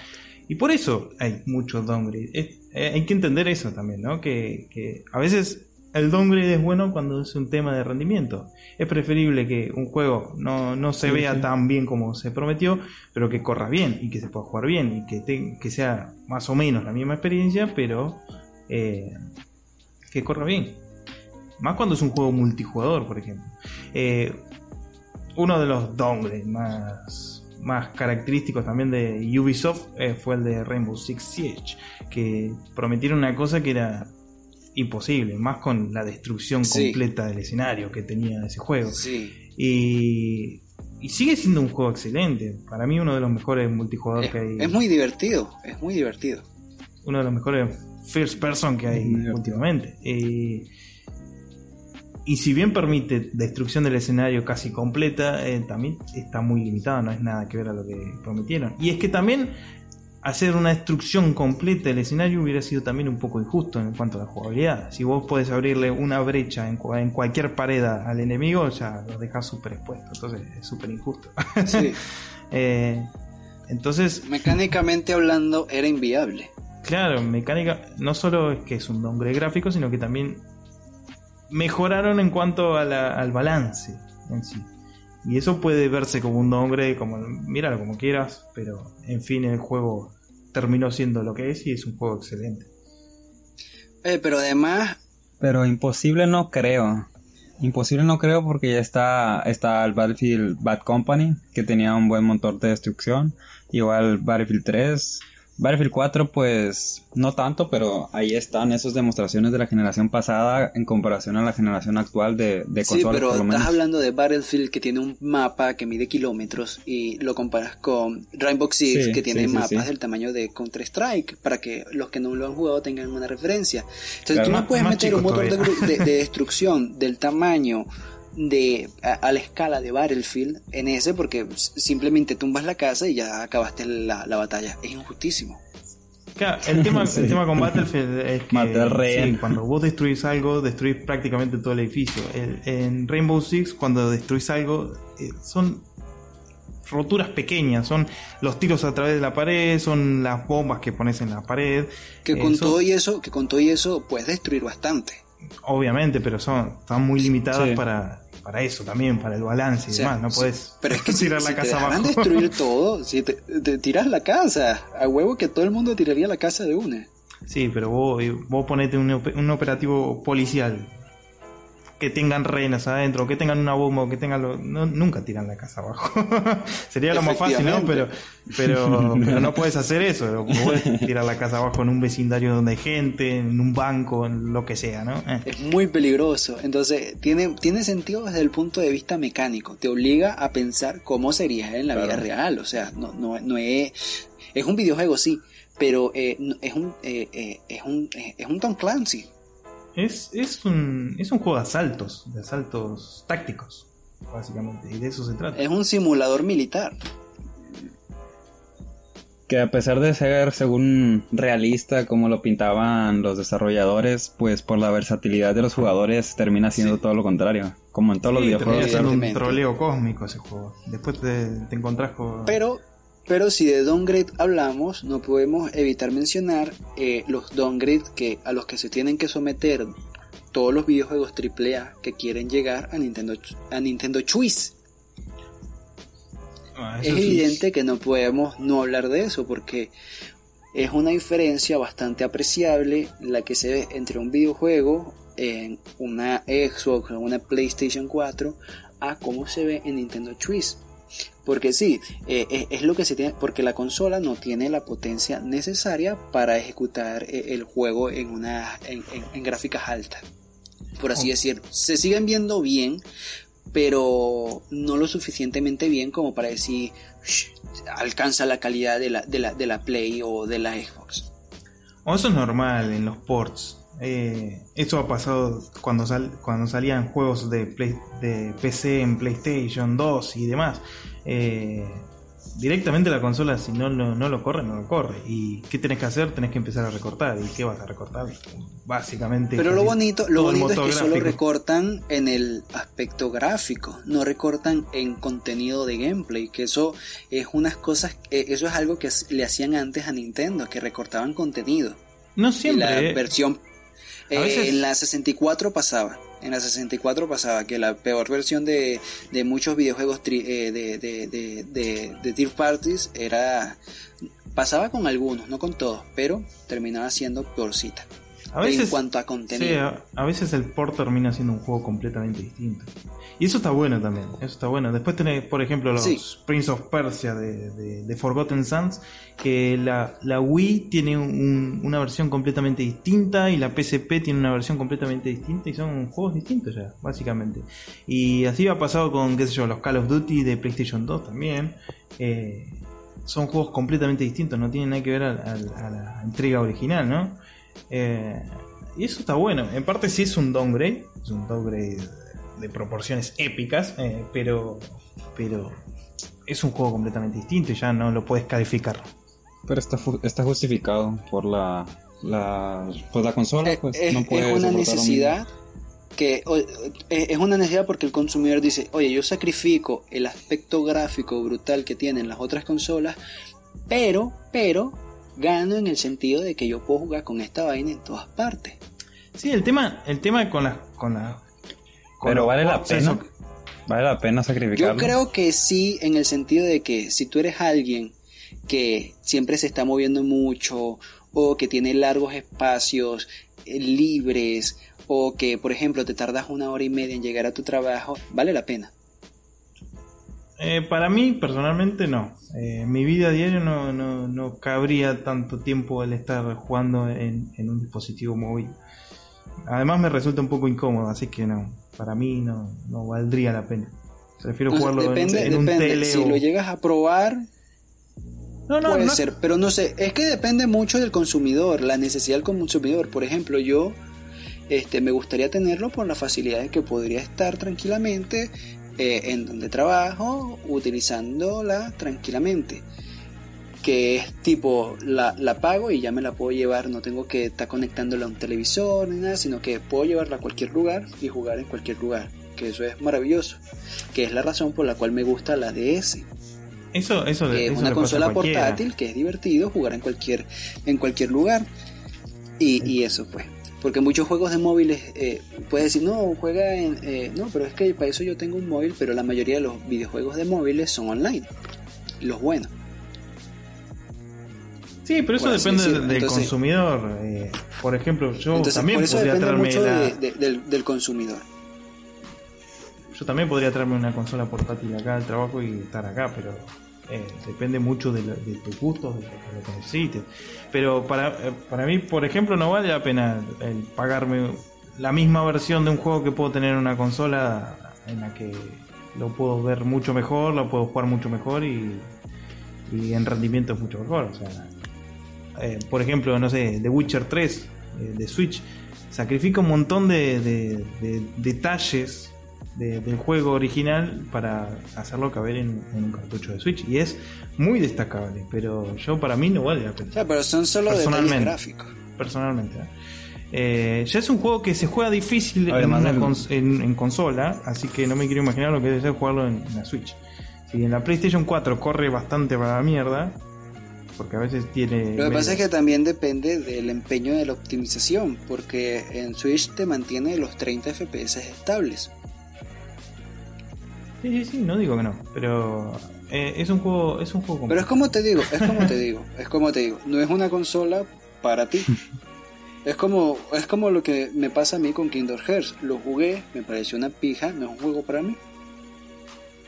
Y por eso hay mucho downgrade. Es- eh, hay que entender eso también, ¿no? Que, que a veces el downgrade es bueno cuando es un tema de rendimiento. Es preferible que un juego no, no se Sí, vea sí. tan bien como se prometió, pero que corra bien y que se pueda jugar bien y que, te- que sea más o menos la misma experiencia, pero eh, que corra bien. Más cuando es un juego multijugador, por ejemplo. Eh, uno de los downgrades más, más característicos también de Ubisoft eh, fue el de Rainbow Six Siege, que prometieron una cosa que era imposible, más con la destrucción Sí. completa del escenario que tenía ese juego. Sí. Y, y sigue siendo un juego excelente. Para mí uno de los mejores multijugador Es, que hay. es muy divertido, es muy divertido. Uno de los mejores first person que hay últimamente. Eh, y si bien permite destrucción del escenario casi completa, eh, también está muy limitado, no es nada que ver a lo que prometieron. Y es que también hacer una destrucción completa del escenario hubiera sido también un poco injusto en cuanto a la jugabilidad. Si vos podés abrirle una brecha en, en cualquier pared al enemigo, ya lo dejas súper expuesto. Entonces es súper injusto. Sí. Eh, entonces, Mecánicamente hablando, era inviable. Claro, mecánica no solo es que es un downgrade gráfico, sino que también mejoraron en cuanto a la- al balance en sí. Y eso puede verse como un downgrade, como míralo como quieras, pero en fin el juego terminó siendo lo que es y es un juego excelente. Eh, pero además, Pero imposible no creo. Imposible no creo porque ya está, está el Battlefield Bad Company, que tenía un buen motor de destrucción. Igual Battlefield 3. Battlefield 4 pues no tanto, pero ahí están esas demostraciones de la generación pasada en comparación a la generación actual de, de sí, consolas pero por lo menos. estás hablando de Battlefield que tiene un mapa que mide kilómetros y lo comparas con Rainbow Six Sí, que tiene sí, sí, mapas sí. del tamaño de Counter Strike para que los que no lo han jugado tengan una referencia. Entonces Claro. tú no puedes meter un motor de, todavía. gru- de- de destrucción del tamaño de a, a la escala de Battlefield en ese porque simplemente tumbas la casa y ya acabaste la, la batalla. Es injustísimo. Claro, el tema, Sí. el tema con Battlefield es que sí, cuando vos destruís algo, destruís prácticamente todo el edificio. El- en Rainbow Six, cuando destruís algo, eh, son roturas pequeñas, son los tiros a través de la pared, son las bombas que pones en la pared. Que con Eso- todo y eso, que con todo y eso puedes destruir bastante. Obviamente, pero son están muy limitadas Sí. para para eso también, para el balance y demás. No puedes pero es que tirar la casa abajo. destruir todo, si te, tiras la casa, a huevo que todo el mundo tiraría la casa de una. Sí, pero vos, vos ponete un, un operativo policial que tengan renas adentro, que tengan una bomba, que tengan lo... nunca tiran la casa abajo. Sería lo más fácil, ¿no? Pero, pero, pero no puedes hacer eso. Puedes tirar la casa abajo en un vecindario donde hay gente, en un banco, en lo que sea, ¿no? Eh. Es muy peligroso. Entonces, tiene, tiene sentido desde el punto de vista mecánico. Te obliga a pensar cómo sería en la vida real. O sea, no, no, no es... Es un videojuego, sí, pero eh, es un eh, eh, es un es un Tom Clancy es, es, un, es un juego de asaltos, de asaltos tácticos, básicamente, y de eso se trata. Es un simulador militar. Que a pesar de ser, según realista, como lo pintaban los desarrolladores, pues por la versatilidad de los jugadores termina siendo todo lo contrario. Como en todos los videojuegos. Termina siendo un troleo cósmico ese juego. Después te, te encontrás con... Pero pero si de downgrade hablamos, no podemos evitar mencionar eh, los downgrades que, a los que se tienen que someter todos los videojuegos AAA que quieren llegar a Nintendo, a Nintendo Choice. Ah, es evidente que no podemos no hablar de eso porque es una diferencia bastante apreciable la que se ve entre un videojuego en una Xbox o una PlayStation 4 a cómo se ve en Nintendo Choice. Porque sí, eh, es, lo que se tiene, porque la consola no tiene la potencia necesaria para ejecutar eh, el juego en, una, en, gráficas altas. Por así decirlo. Se siguen viendo bien, pero no lo suficientemente bien como para decir alcanza la calidad de la, de la, de la Play o de la Xbox. eso es normal en los ports. Eh, eso ha pasado cuando, sal, cuando salían juegos de, de PC en PlayStation 2 y demás. Eh, directamente la consola, si no, no, lo corre, no lo corre. ¿Y qué tenés que hacer? Tenés que empezar a recortar. ¿Y qué vas a recortar? Básicamente. Pero lo bonito, lo bonito es que solo recortan en el aspecto gráfico, no recortan en contenido de gameplay. Que eso es unas cosas, eh, eso es algo que le hacían antes a Nintendo, que recortaban contenido. No siempre. la eh. versión eh, en la 64 pasaba. En la 64 pasaba que la peor versión de, de muchos videojuegos eh, de, de, de, de, Parties era. Pasaba con algunos, no con todos, pero terminaba siendo peorcita. A veces, en cuanto a contenido. a, veces el port termina siendo un juego completamente distinto. Y eso está bueno también, eso está bueno. Después tenés, por ejemplo, los Prince of Persia de, Forgotten Sands, que la, la Wii tiene una versión completamente distinta y la PSP tiene una versión completamente distinta y son juegos distintos ya, básicamente. Y así ha pasado con, qué sé yo, los Call of Duty de PlayStation 2 también. Eh, son juegos completamente distintos, no tienen nada que ver a, a la entrega original, ¿no? Eh, y eso está bueno. En parte sí es un downgrade, es un downgrade de proporciones épicas, eh, pero, pero es un juego completamente distinto y ya no lo puedes calificar. Pero está, está justificado por la, la, pues la consola, pues es, no puede es una necesidad que es una necesidad porque el consumidor dice, oye, yo sacrifico el aspecto gráfico brutal que tienen las otras consolas, pero, pero gano en el sentido de que yo puedo jugar con esta vaina en todas partes. Sí, el tema, el tema con las con la, Pero vale la pena. Vale la pena sacrificarlo. Yo creo que sí, en el sentido de que si tú eres alguien que siempre se está moviendo mucho o que tiene largos espacios eh, libres o que por ejemplo te tardas una hora y media en llegar a tu trabajo, vale la pena. Eh, para mí, personalmente, no. Eh, mi vida diaria no, no, no, cabría tanto tiempo el estar jugando en, un dispositivo móvil. Además, me resulta un poco incómodo, así que no. Para mí, no, no valdría la pena. Prefiero jugarlo en, un tele. Si lo llegas a probar, no, no, puede ser. Pero no sé, es que depende mucho del consumidor, la necesidad del consumidor. Por ejemplo, yo. Este, me gustaría tenerlo por la facilidad de que podría estar tranquilamente eh, en donde trabajo utilizándola tranquilamente. Que es tipo, la, la pago y ya me la puedo llevar, no tengo que estar conectándola a un televisor ni nada, sino que puedo llevarla a cualquier lugar y jugar en cualquier lugar. Que eso es maravilloso. Que es la razón por la cual me gusta la DS. Eso, eso, que es una consola portátil que es divertido jugar en cualquier, en cualquier lugar. Y, y eso pues. Porque muchos juegos de móviles, eh, puedes decir, no, juega en... eh, no, pero es que para eso yo tengo un móvil, pero la mayoría de los videojuegos de móviles son online. Los buenos. Sí, pero eso depende del Entonces- consumidor. eh, por ejemplo, yo Entonces, también por eso podría traerme mucho la, de- de- del, del consumidor. yo también podría traerme una consola portátil acá al trabajo y estar acá, pero eh, depende mucho de, lo- de tus gustos, de lo, de lo que necesites. Pero para, eh, para mí, por ejemplo, no vale la pena el pagarme la misma versión de un juego que puedo tener en una consola en la que lo puedo ver mucho mejor, lo puedo jugar mucho mejor y, y en rendimiento es mucho mejor. O sea, eh, por ejemplo, no sé, The Witcher 3 eh, de Switch sacrifica un montón de, de- de detalles de- del juego original para hacerlo caber en, en un cartucho de Switch y es muy destacable, pero yo para mí no vale la pena sea, pero son solo Personalmente. gráficos. personalmente. ¿eh? Eh, ya es un juego que se juega difícil en, una cons- en- en consola, así que no me quiero imaginar lo que debe ser jugarlo en, en la Switch. Si en la PlayStation 4 corre bastante para la mierda, porque a veces tiene... Lo que pasa es que también depende del empeño de la optimización, porque en Switch te mantiene los 30 FPS estables. Sí, sí, sí, no digo que no, pero eh, es un juego... Es un juego Pero es complejo. como te digo, es como te digo, es como te digo, no es una consola para ti. Es como, es como lo que me pasa a mí con Kingdom Hearts. Lo jugué, me pareció una pija, no es un juego para mí.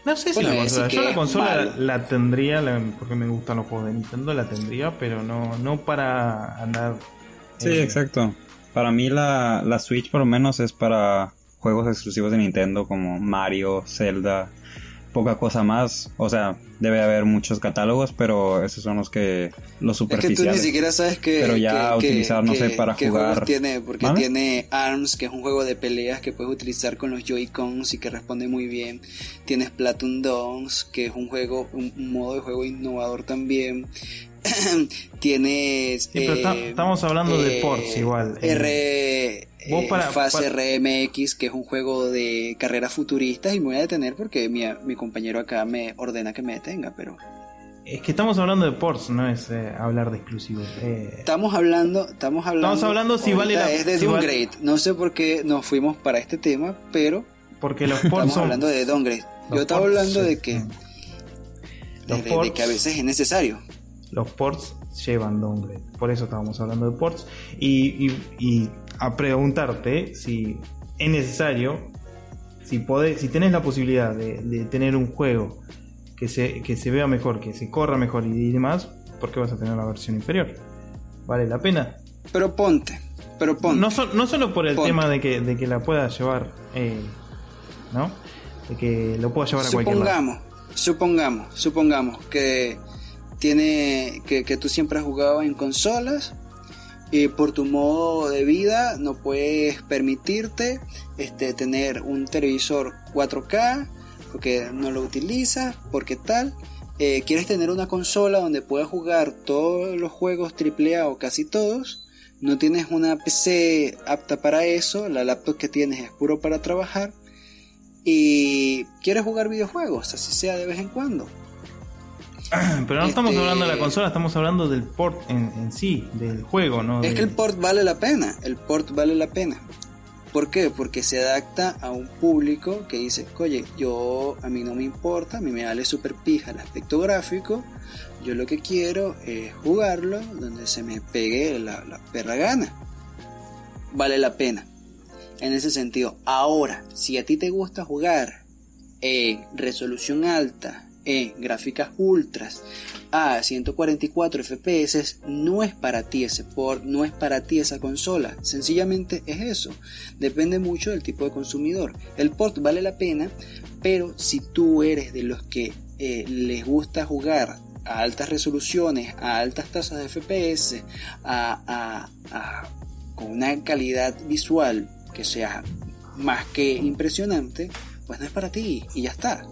No sé si Bueno, la consola. Yo la consola la tendría, la- porque me gustan los juegos de Nintendo, la tendría, pero no, no para andar. Sí, eh, exacto. Para mí la, la Switch por lo menos es para juegos exclusivos de Nintendo como Mario, Zelda, poca cosa más. O sea, debe haber muchos catálogos, pero esos son los que los Es que tú ni superficiales. siquiera sabes que. Pero ya que- que- utilizar, no sé, que- para jugar- tiene, porque tiene ARMS, que es un juego de peleas que puedes utilizar con los Joy-Cons y que responde muy bien. Tienes Platoon Dons, que es un juego, un modo de juego innovador también. Tienes. Sí, pero está- eh, estamos hablando de ports igual. R. Eh, para- Fase para- RMX, que es un juego de carreras futuristas, y me voy a detener porque mi, mi compañero acá me ordena que me detenga, pero. Es que estamos hablando de ports, no es eh, hablar de exclusivos. Eh, Estamos hablando, estamos hablando. Estamos hablando si vale la- Es de si vale-. No sé por qué nos fuimos para este tema, pero porque los ports estamos son. hablando de downgrade. los Yo estaba ports, hablando de que, de, Los de- que a veces es necesario. Los ports llevan downgrade. Por eso estábamos hablando de ports. Y, y- y a preguntarte si es necesario, si podés, si tenés la posibilidad de, de tener un juego que se, que se vea mejor, que se corra mejor y demás, ¿por qué vas a tener la versión inferior? ¿Vale la pena? Pero ponte, pero ponte. No, so- no solo por el Ponte. tema de que, de que la pueda llevar, eh, ¿no? De que lo pueda llevar a cualquier lado. supongamos, supongamos, supongamos que tiene que, tú siempre has jugado en consolas y por tu modo de vida no puedes permitirte este tener un televisor 4K porque no lo utilizas, porque tal. Eh, quieres tener una consola donde puedas jugar todos los juegos AAA o casi todos. No tienes una PC apta para eso, la laptop que tienes es puro para trabajar y quieres jugar videojuegos, así sea de vez en cuando. Pero no estamos Este- hablando de la consola, estamos hablando del port en, en sí, del juego, ¿no? Es De- que el port vale la pena, el port vale la pena. ¿Por qué? Porque se adapta a un público que dice, oye, yo a mí no me importa, a mí me vale super pija el aspecto gráfico, yo lo que quiero es jugarlo donde se me pegue la, la perra gana. Vale la pena. En ese sentido, ahora, si a ti te gusta jugar en resolución alta, en gráficas ultras, a 144 FPS, no es para ti ese port, no es para ti esa consola. Sencillamente es eso. Depende mucho del tipo de consumidor. El port vale la pena, pero si tú eres de los que eh, les gusta jugar a altas resoluciones, a altas tasas de FPS, a, a- a- con una calidad visual que sea más que impresionante, pues no es para ti y ya está.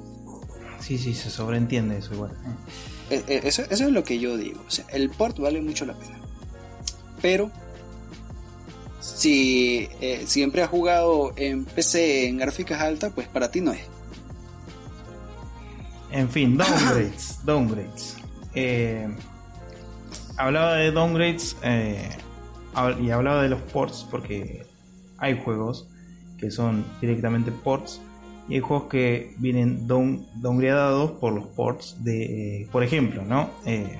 Sí, sí, se sobreentiende eso igual. Eh, eh, Eso, eso es lo que yo digo. O sea, el port vale mucho la pena. Pero si eh, siempre has jugado en PC en gráficas altas, pues para ti no es. En fin, downgrades, downgrades. Hablaba de downgrades, y hablaba de los ports porque hay juegos que son directamente ports y hay juegos que vienen down, downgradados por los ports de, eh, por ejemplo, ¿no? Eh,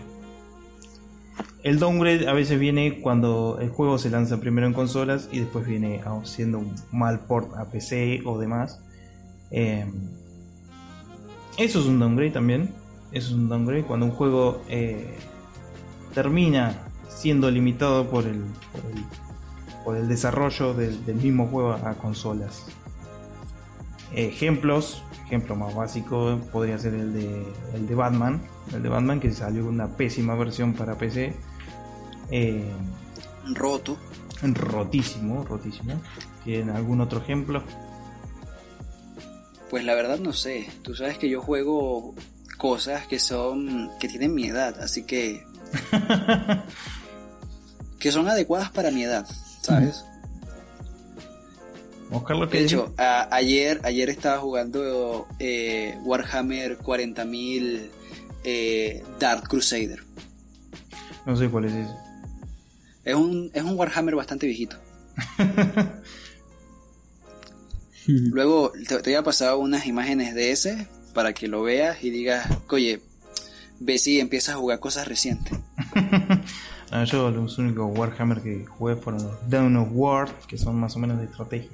el downgrade a veces viene cuando el juego se lanza primero en consolas y después viene siendo un mal port a PC o demás. Eh, eso es un downgrade también. Eso es un downgrade cuando un juego termina siendo limitado por el, por el, desarrollo del, mismo juego a consolas. Ejemplos, ejemplo más básico podría ser el de, el de Batman, el de Batman que salió una pésima versión para PC. Eh, Roto. Rotísimo, rotísimo. ¿Tienen algún otro ejemplo? Pues la verdad no sé. Tú sabes que yo juego cosas que son que tienen mi edad, así que que son adecuadas para mi edad, ¿sabes? De hecho, ayer, ayer estaba jugando eh, Warhammer 40.000 eh, Dark Crusader. No sé cuál es ese. Es un, es un Warhammer bastante viejito. Luego te, te, voy a pasar unas imágenes de ese para que lo veas y digas, oye, ve si empiezas a jugar cosas recientes. yo los únicos Warhammer que jugué fueron los Dawn of War, que son más o menos de estrategia.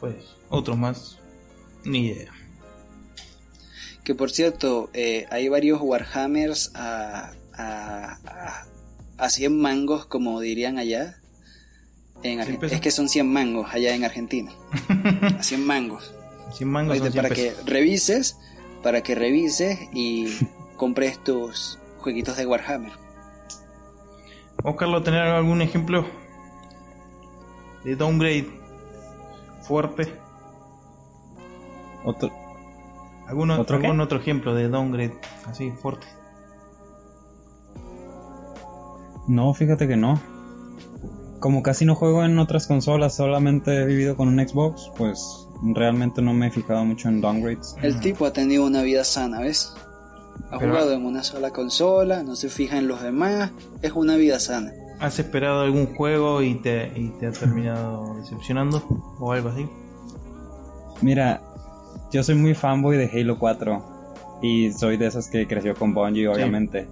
Pues otros más, ni idea. Que por cierto, eh, hay varios Warhammers a, a, a, 100 mangos, como dirían allá. En es que son 100 mangos allá en Argentina. a 100 mangos. 100 mangos para que revises, para que revises y compres tus jueguitos de Warhammer. ¿O Carlos, tener algún ejemplo de downgrade fuerte? Otro. ¿Algún otro ejemplo de downgrade así fuerte? No, fíjate que no. Como casi no juego en otras consolas, solamente he vivido con un Xbox, pues realmente no me he fijado mucho en downgrades. El tipo ha tenido una vida sana, ¿ves? Ha jugado en una sola consola, no se fija en los demás, es una vida sana. ¿Has esperado algún juego y te, y te ha terminado decepcionando o algo así? Mira, yo soy muy fanboy de Halo 4 y soy de esas que creció con Bungie, obviamente.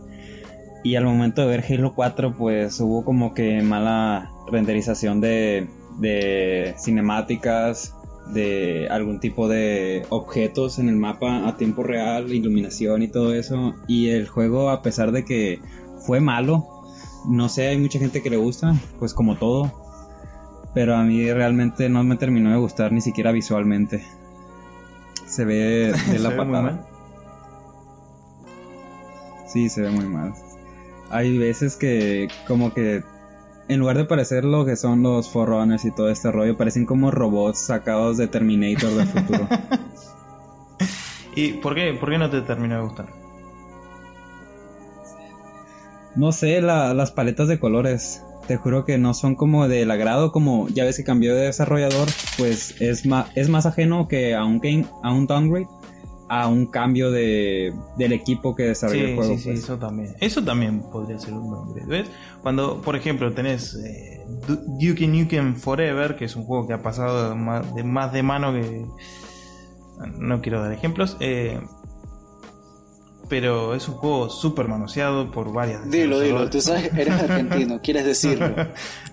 Y al momento de ver Halo 4, pues hubo como que mala renderización de, de cinemáticas, de algún tipo de objetos en el mapa a tiempo real, iluminación y todo eso. Y el juego, a pesar de que fue malo, no sé, hay mucha gente que le gusta, pues como todo. Pero a mí realmente no me terminó de gustar ni siquiera visualmente. Se ve de la patada. Sí, se ve muy mal. Hay veces que como que en lugar de parecer lo que son los Forerunners y todo este rollo, parecen como robots sacados de Terminator del futuro. ¿Y por qué, por qué no te terminó de gustar? No sé, las paletas de colores. Te juro que no son como del agrado, como ya ves que cambió de desarrollador, pues es más, es más ajeno que a un game, a un downgrade a un cambio de, del equipo que desarrolla el juego. Sí, sí, pues. eso también. Eso también podría ser un nombre. ¿Ves? Cuando, por ejemplo, tenés eh, Duke Nukem Forever, que es un juego que ha pasado de más de, mano que. No quiero dar ejemplos. Eh, pero es un juego súper manoseado por varias. Dilo, dilo, tú sabes, eres argentino, quieres decirlo.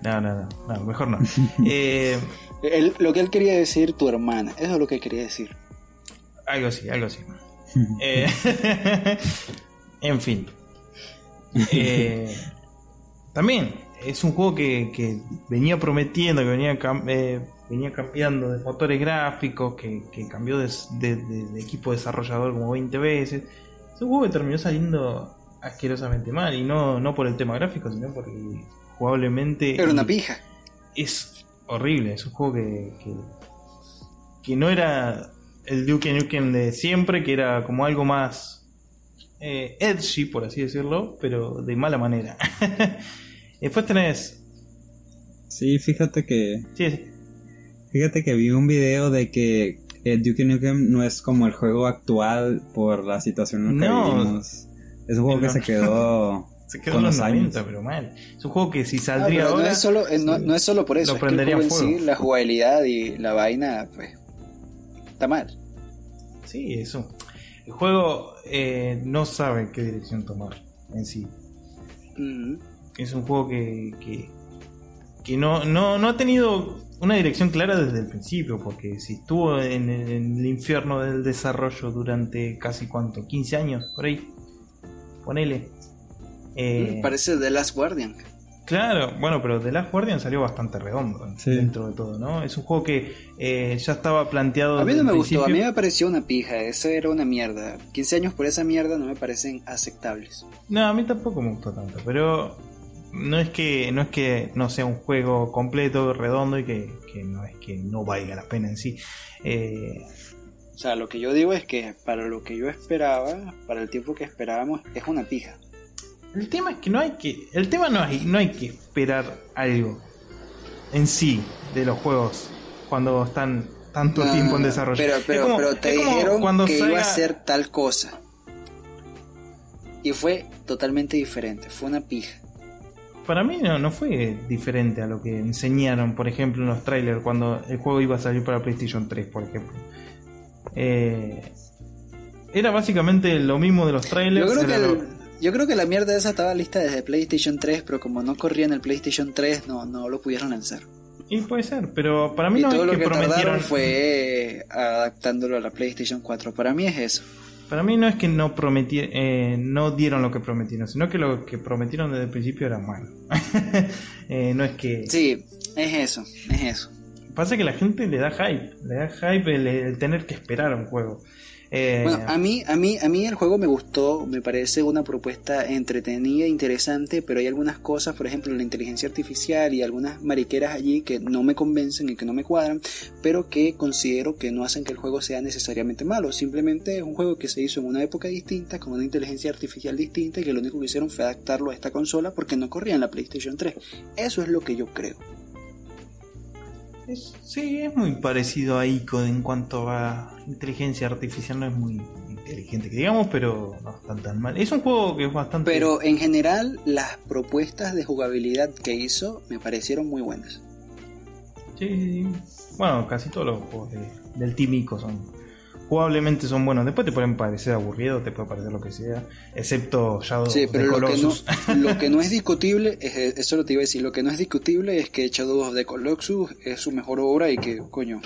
no, no, no, mejor no. Eh, lo que él quería decir, tu hermana, eso es lo que quería decir. Algo así, algo así. Eh, en fin. Eh, también es un juego que, venía prometiendo, que venía, eh, venía cambiando de motores gráficos, que, cambió de, equipo desarrollador como 20 veces. Es un juego que terminó saliendo asquerosamente mal, y no, no por el tema gráfico, sino porque jugablemente... Era una pija. Es horrible, es un juego que, que, que no era el Duke Nukem de siempre, que era como algo más eh, edgy, por así decirlo, pero de mala manera. Después tenés. Sí, fíjate que. Sí, sí. Fíjate que vi un video de que el Duke Nukem no es como el juego actual por la situación en la que vivimos. Es un juego que se quedó. Se quedó en los 90, pero mal. Es un juego que si saldría no, ahora. No es, solo, eh, no, no es solo por eso. Lo prendería es que fuego. en sí, la jugabilidad y la vaina, pues. Está mal. Sí, eso. El juego eh, no sabe qué dirección tomar en sí. Es un juego que, que, que no, no, no ha tenido una dirección clara desde el principio, porque si estuvo en, el- en el infierno del desarrollo durante casi cuánto, 15 años, por ahí, ponele. Eh, Parece The Last Guardian. Claro, bueno, pero The Last Guardian salió bastante redondo Sí. dentro de todo, ¿no? Es un juego que eh, ya estaba planteado. A mí no me gustó, a mí me pareció una pija, eso era una mierda. 15 años por esa mierda no me parecen aceptables. No, a mí tampoco me gustó tanto, pero no es que no es que no sea un juego completo, redondo y que, que no es que no valga la pena en sí. Eh, O sea, lo que yo digo es que para lo que yo esperaba, para el tiempo que esperábamos, es una pija. el tema es que no hay que el tema no hay no hay que esperar algo en sí de los juegos cuando están tanto No, tiempo en desarrollo. Pero, pero, como- pero te dijeron cuando que iba a ser tal cosa. Y fue totalmente diferente, fue una pija. Para mí no, no fue diferente a lo que enseñaron, por ejemplo, en los trailers cuando el juego iba a salir para PlayStation 3, por ejemplo. Eh, era básicamente lo mismo de los trailers. Yo creo, que era el- lo- yo creo que la mierda esa estaba lista desde PlayStation 3, pero como no corría en el PlayStation 3, no, no lo pudieron lanzar. Y puede ser, pero para mí Y no todo es lo que, que prometieron. fue adaptándolo a la PlayStation 4. Para mí es eso. Para mí no es que no prometieron, eh, no dieron lo que prometieron, sino que lo que prometieron desde el principio era malo. Eh, no es que. Sí, es eso, es eso. Pasa que la gente le da hype, le da hype el, el tener que esperar un juego. Eh, Bueno, a mí, a mí, a mí el juego me gustó, me parece una propuesta entretenida, interesante, pero hay algunas cosas, por ejemplo, la inteligencia artificial y algunas mariqueras allí que no me convencen y que no me cuadran, pero que considero que no hacen que el juego sea necesariamente malo. Simplemente es un juego que se hizo en una época distinta, con una inteligencia artificial distinta y que lo único que hicieron fue adaptarlo a esta consola porque no corría en la PlayStation 3. Eso es lo que yo creo. Es- sí, es muy parecido a ICO en cuanto a inteligencia artificial, no es muy inteligente, que digamos, pero no está tan mal. Es un juego que es bastante... Pero en general, las propuestas de jugabilidad que hizo me parecieron muy buenas. Sí. Bueno, casi todos los juegos de- del Team ICO son... Jugablemente son buenos, después te pueden parecer aburridos, te puede parecer lo que sea, excepto Shadow Sí, of the pero lo que, no, Colossus. lo que no es discutible, es, eso lo te iba a decir, lo que no es discutible es que Shadow of the Colossus es su mejor obra y que, coño,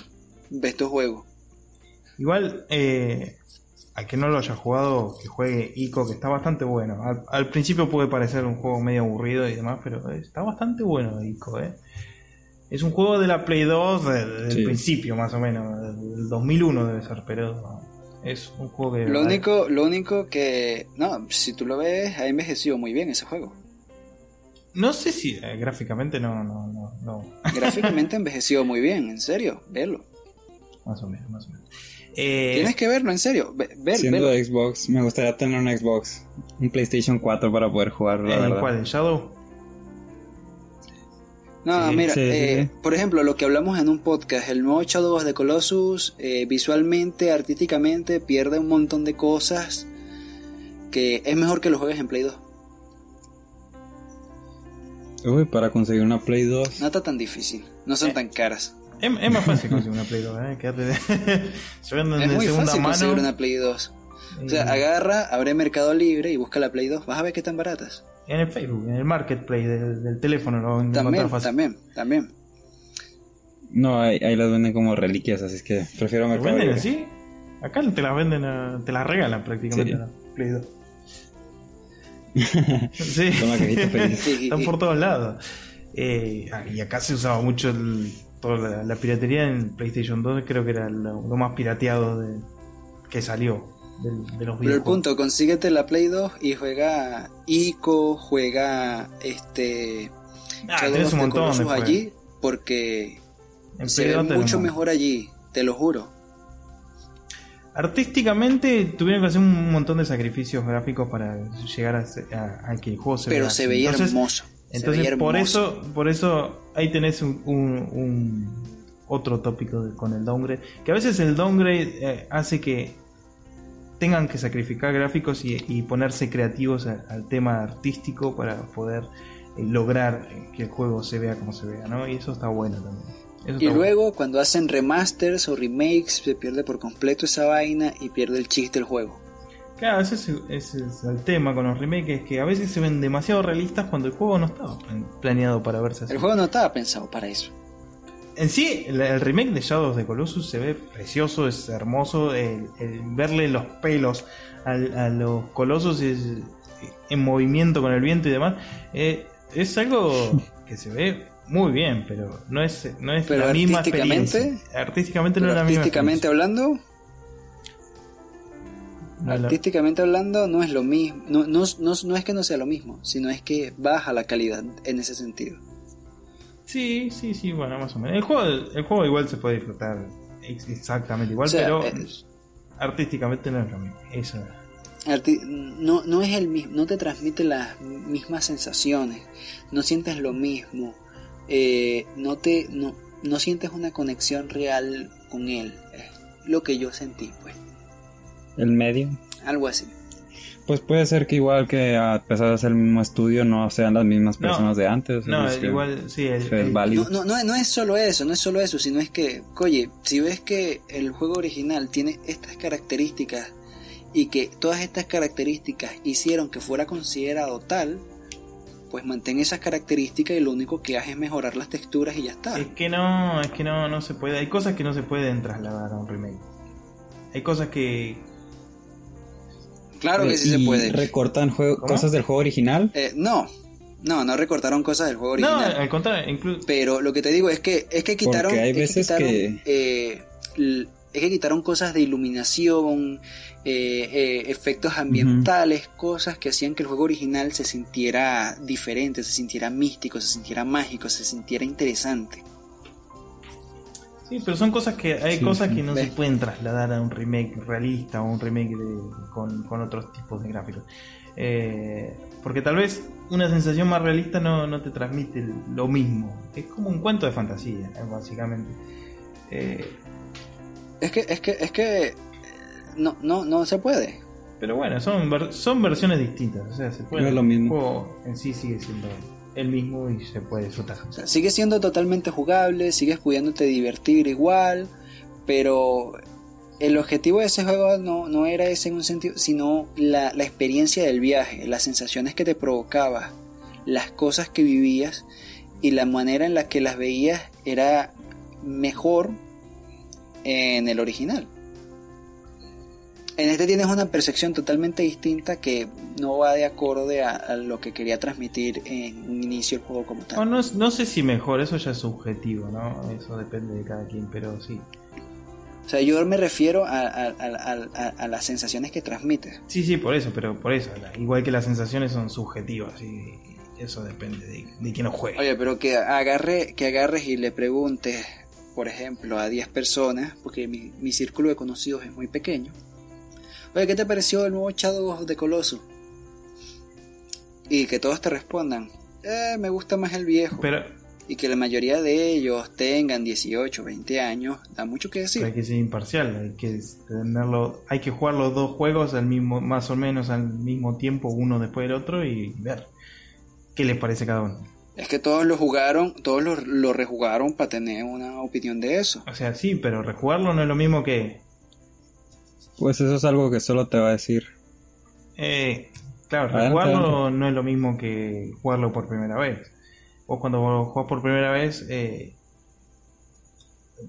ve estos juegos. Igual, eh, a que no lo haya jugado, que juegue ICO, que está bastante bueno. Al, al principio puede parecer un juego medio aburrido y demás, pero está bastante bueno ICO, ¿eh? Es un juego de la Play 2 del, Sí. principio, más o menos, del 2001 debe ser, pero es un juego que... Lo único, lo único que, no, si tú lo ves, ha envejecido muy bien ese juego. No sé si eh, gráficamente no, no, no, no, Gráficamente ha envejecido muy bien, en serio, verlo. más o menos, más o menos. Eh, Tienes que verlo, en serio, ve- ver, Siendo verlo. de Xbox, me gustaría tener un Xbox, un PlayStation 4 para poder jugar, la ¿en cuál? ¿En Shadow? No, Sí, mira, sí, eh, sí. por ejemplo, lo que hablamos en un podcast, el nuevo Shadow of the Colossus, eh, visualmente, artísticamente, pierde un montón de cosas que es mejor que lo juegues en Play 2. Uy, para conseguir una Play 2. No está tan difícil, no son Eh. tan caras. Es, es más fácil conseguir una Play 2, ¿eh? Quédate de... Se venden Es de muy segunda fácil mano. conseguir una Play 2. O sea, agarra, abre Mercado Libre y busca la Play 2. Vas a ver que están baratas. En el Facebook, en el marketplace del, del teléfono lo También, fácil. también, también. No, ahí, ahí las venden como reliquias, así es que prefiero ¿Te Mercado venden Libre. así? Acá te las venden, a- te las regalan prácticamente Sí. la Play 2. sí, están por todos lados. Eh, ah, y acá se usaba mucho el- toda la, la piratería en PlayStation 2, creo que era lo, lo más pirateado de, que salió del- de, los Pero el punto, consíguete la Play 2 y juega ICO, juega este Ah, of un montón de allí porque En se ve 2 tenés mucho mejor allí, te lo juro. Artísticamente tuvieron que hacer un montón de sacrificios gráficos para llegar a, a- a que el juego se Pero vea se veía Entonces, hermoso. Entonces, veía por hermoso. eso, por eso ahí tenés un, un- un- otro tópico de- con el downgrade. Que a veces el downgrade eh, hace que tengan que sacrificar gráficos y, ponerse creativos al, tema artístico para poder eh, lograr que el juego se vea como se vea, ¿no? Y eso está bueno también. y luego cuando hacen remasters o remakes se pierde por completo esa vaina y pierde el chiste del juego. Claro, ese es, el tema con los remakes, que a veces se ven demasiado realistas cuando el juego no estaba planeado para verse así. El juego no estaba pensado para eso. En sí, el, remake de Shadows de Colossus se ve precioso, es hermoso. El, verle los pelos a, los colosos en movimiento con el viento y demás, eh, es algo que se ve muy bien, pero no es, no es la misma experiencia. Artísticamente no es la misma. Artísticamente hablando, Artísticamente hablando, no es lo mismo. No, no, no, es que no sea lo mismo, sino es que baja la calidad en ese sentido. Sí, sí, sí, bueno, más o menos. El juego, el juego igual se puede disfrutar exactamente igual, pero artísticamente no es lo mismo. Eso no, no es el mismo, no te transmite las mismas sensaciones, no sientes lo mismo, eh, no te, no, no sientes una conexión real con él. Es lo que yo sentí, pues el medio. Algo así. Pues puede ser que igual que a pesar de ser el mismo estudio no sean las mismas personas de antes. No, igual sí, es válido. No, no, no, es solo eso, no es solo eso, sino es que, oye, si ves que el juego original tiene estas características y que todas estas características hicieron que fuera considerado tal, pues mantén esas características y lo único que hace es mejorar las texturas y ya está. Es que no, es que no, no se puede, hay cosas que no se pueden trasladar a un remake. Hay cosas que, Claro que sí se puede. ¿Recortan cosas del juego original? Eh, no, no, no recortaron cosas del juego original. No, al contrario, Pero lo que te digo es que es que quitaron, hay veces que, eh, es que quitaron cosas de iluminación, eh, efectos ambientales, cosas que hacían que el juego original se sintiera diferente, se sintiera místico, se sintiera mágico, se sintiera interesante. Sí, pero son cosas que hay cosas que no se pueden trasladar a un remake realista o un remake con, otros tipos de gráficos. Eh, porque tal vez una sensación más realista no, te transmite lo mismo. Es como un cuento de fantasía, eh, básicamente. Eh, es que, es que, es que no, no, no se puede. Pero bueno, son, son versiones distintas. O sea, se puede. No es lo mismo. en sí sigue siendo el mismo y se puede disfrutar. sigue siendo totalmente jugable, sigues pudiéndote divertir igual, pero el objetivo de ese juego no, no era ese en un sentido, sino la, la, experiencia del viaje, las sensaciones que te provocaba, las cosas que vivías y la manera en la que las veías era mejor en el original. En este tienes una percepción totalmente distinta que no va de acorde a, lo que quería transmitir en un inicio el juego como tal. No, no, sé si mejor, eso ya es subjetivo, ¿no? Eso depende de cada quien, pero sí. O sea, yo me refiero a, las sensaciones que transmite. Sí, sí, por eso, pero por eso. Igual que las sensaciones son subjetivas y eso depende de, de quién lo juegue. Oye, pero que, agarre, que agarres y le preguntes, por ejemplo, a 10 personas, porque mi, mi círculo de conocidos es muy pequeño Oye, ¿qué te pareció el nuevo Shadow de Coloso? Y que todos te respondan, eh, me gusta más el viejo. Pero, y que la mayoría de ellos tengan 18, 20 años, da mucho que decir. Hay que ser imparcial, hay que tenerlo, hay que jugar los dos juegos al mismo, más o menos al mismo tiempo, uno después del otro, y ver qué les parece cada uno. Es que todos lo jugaron, todos lo, lo rejugaron para tener una opinión de eso. O sea, sí, pero rejugarlo no es lo mismo que pues eso es algo que solo te va a decir. Eh, claro, jugarlo no es lo mismo que jugarlo por primera vez. Vos cuando juegas por primera vez, eh,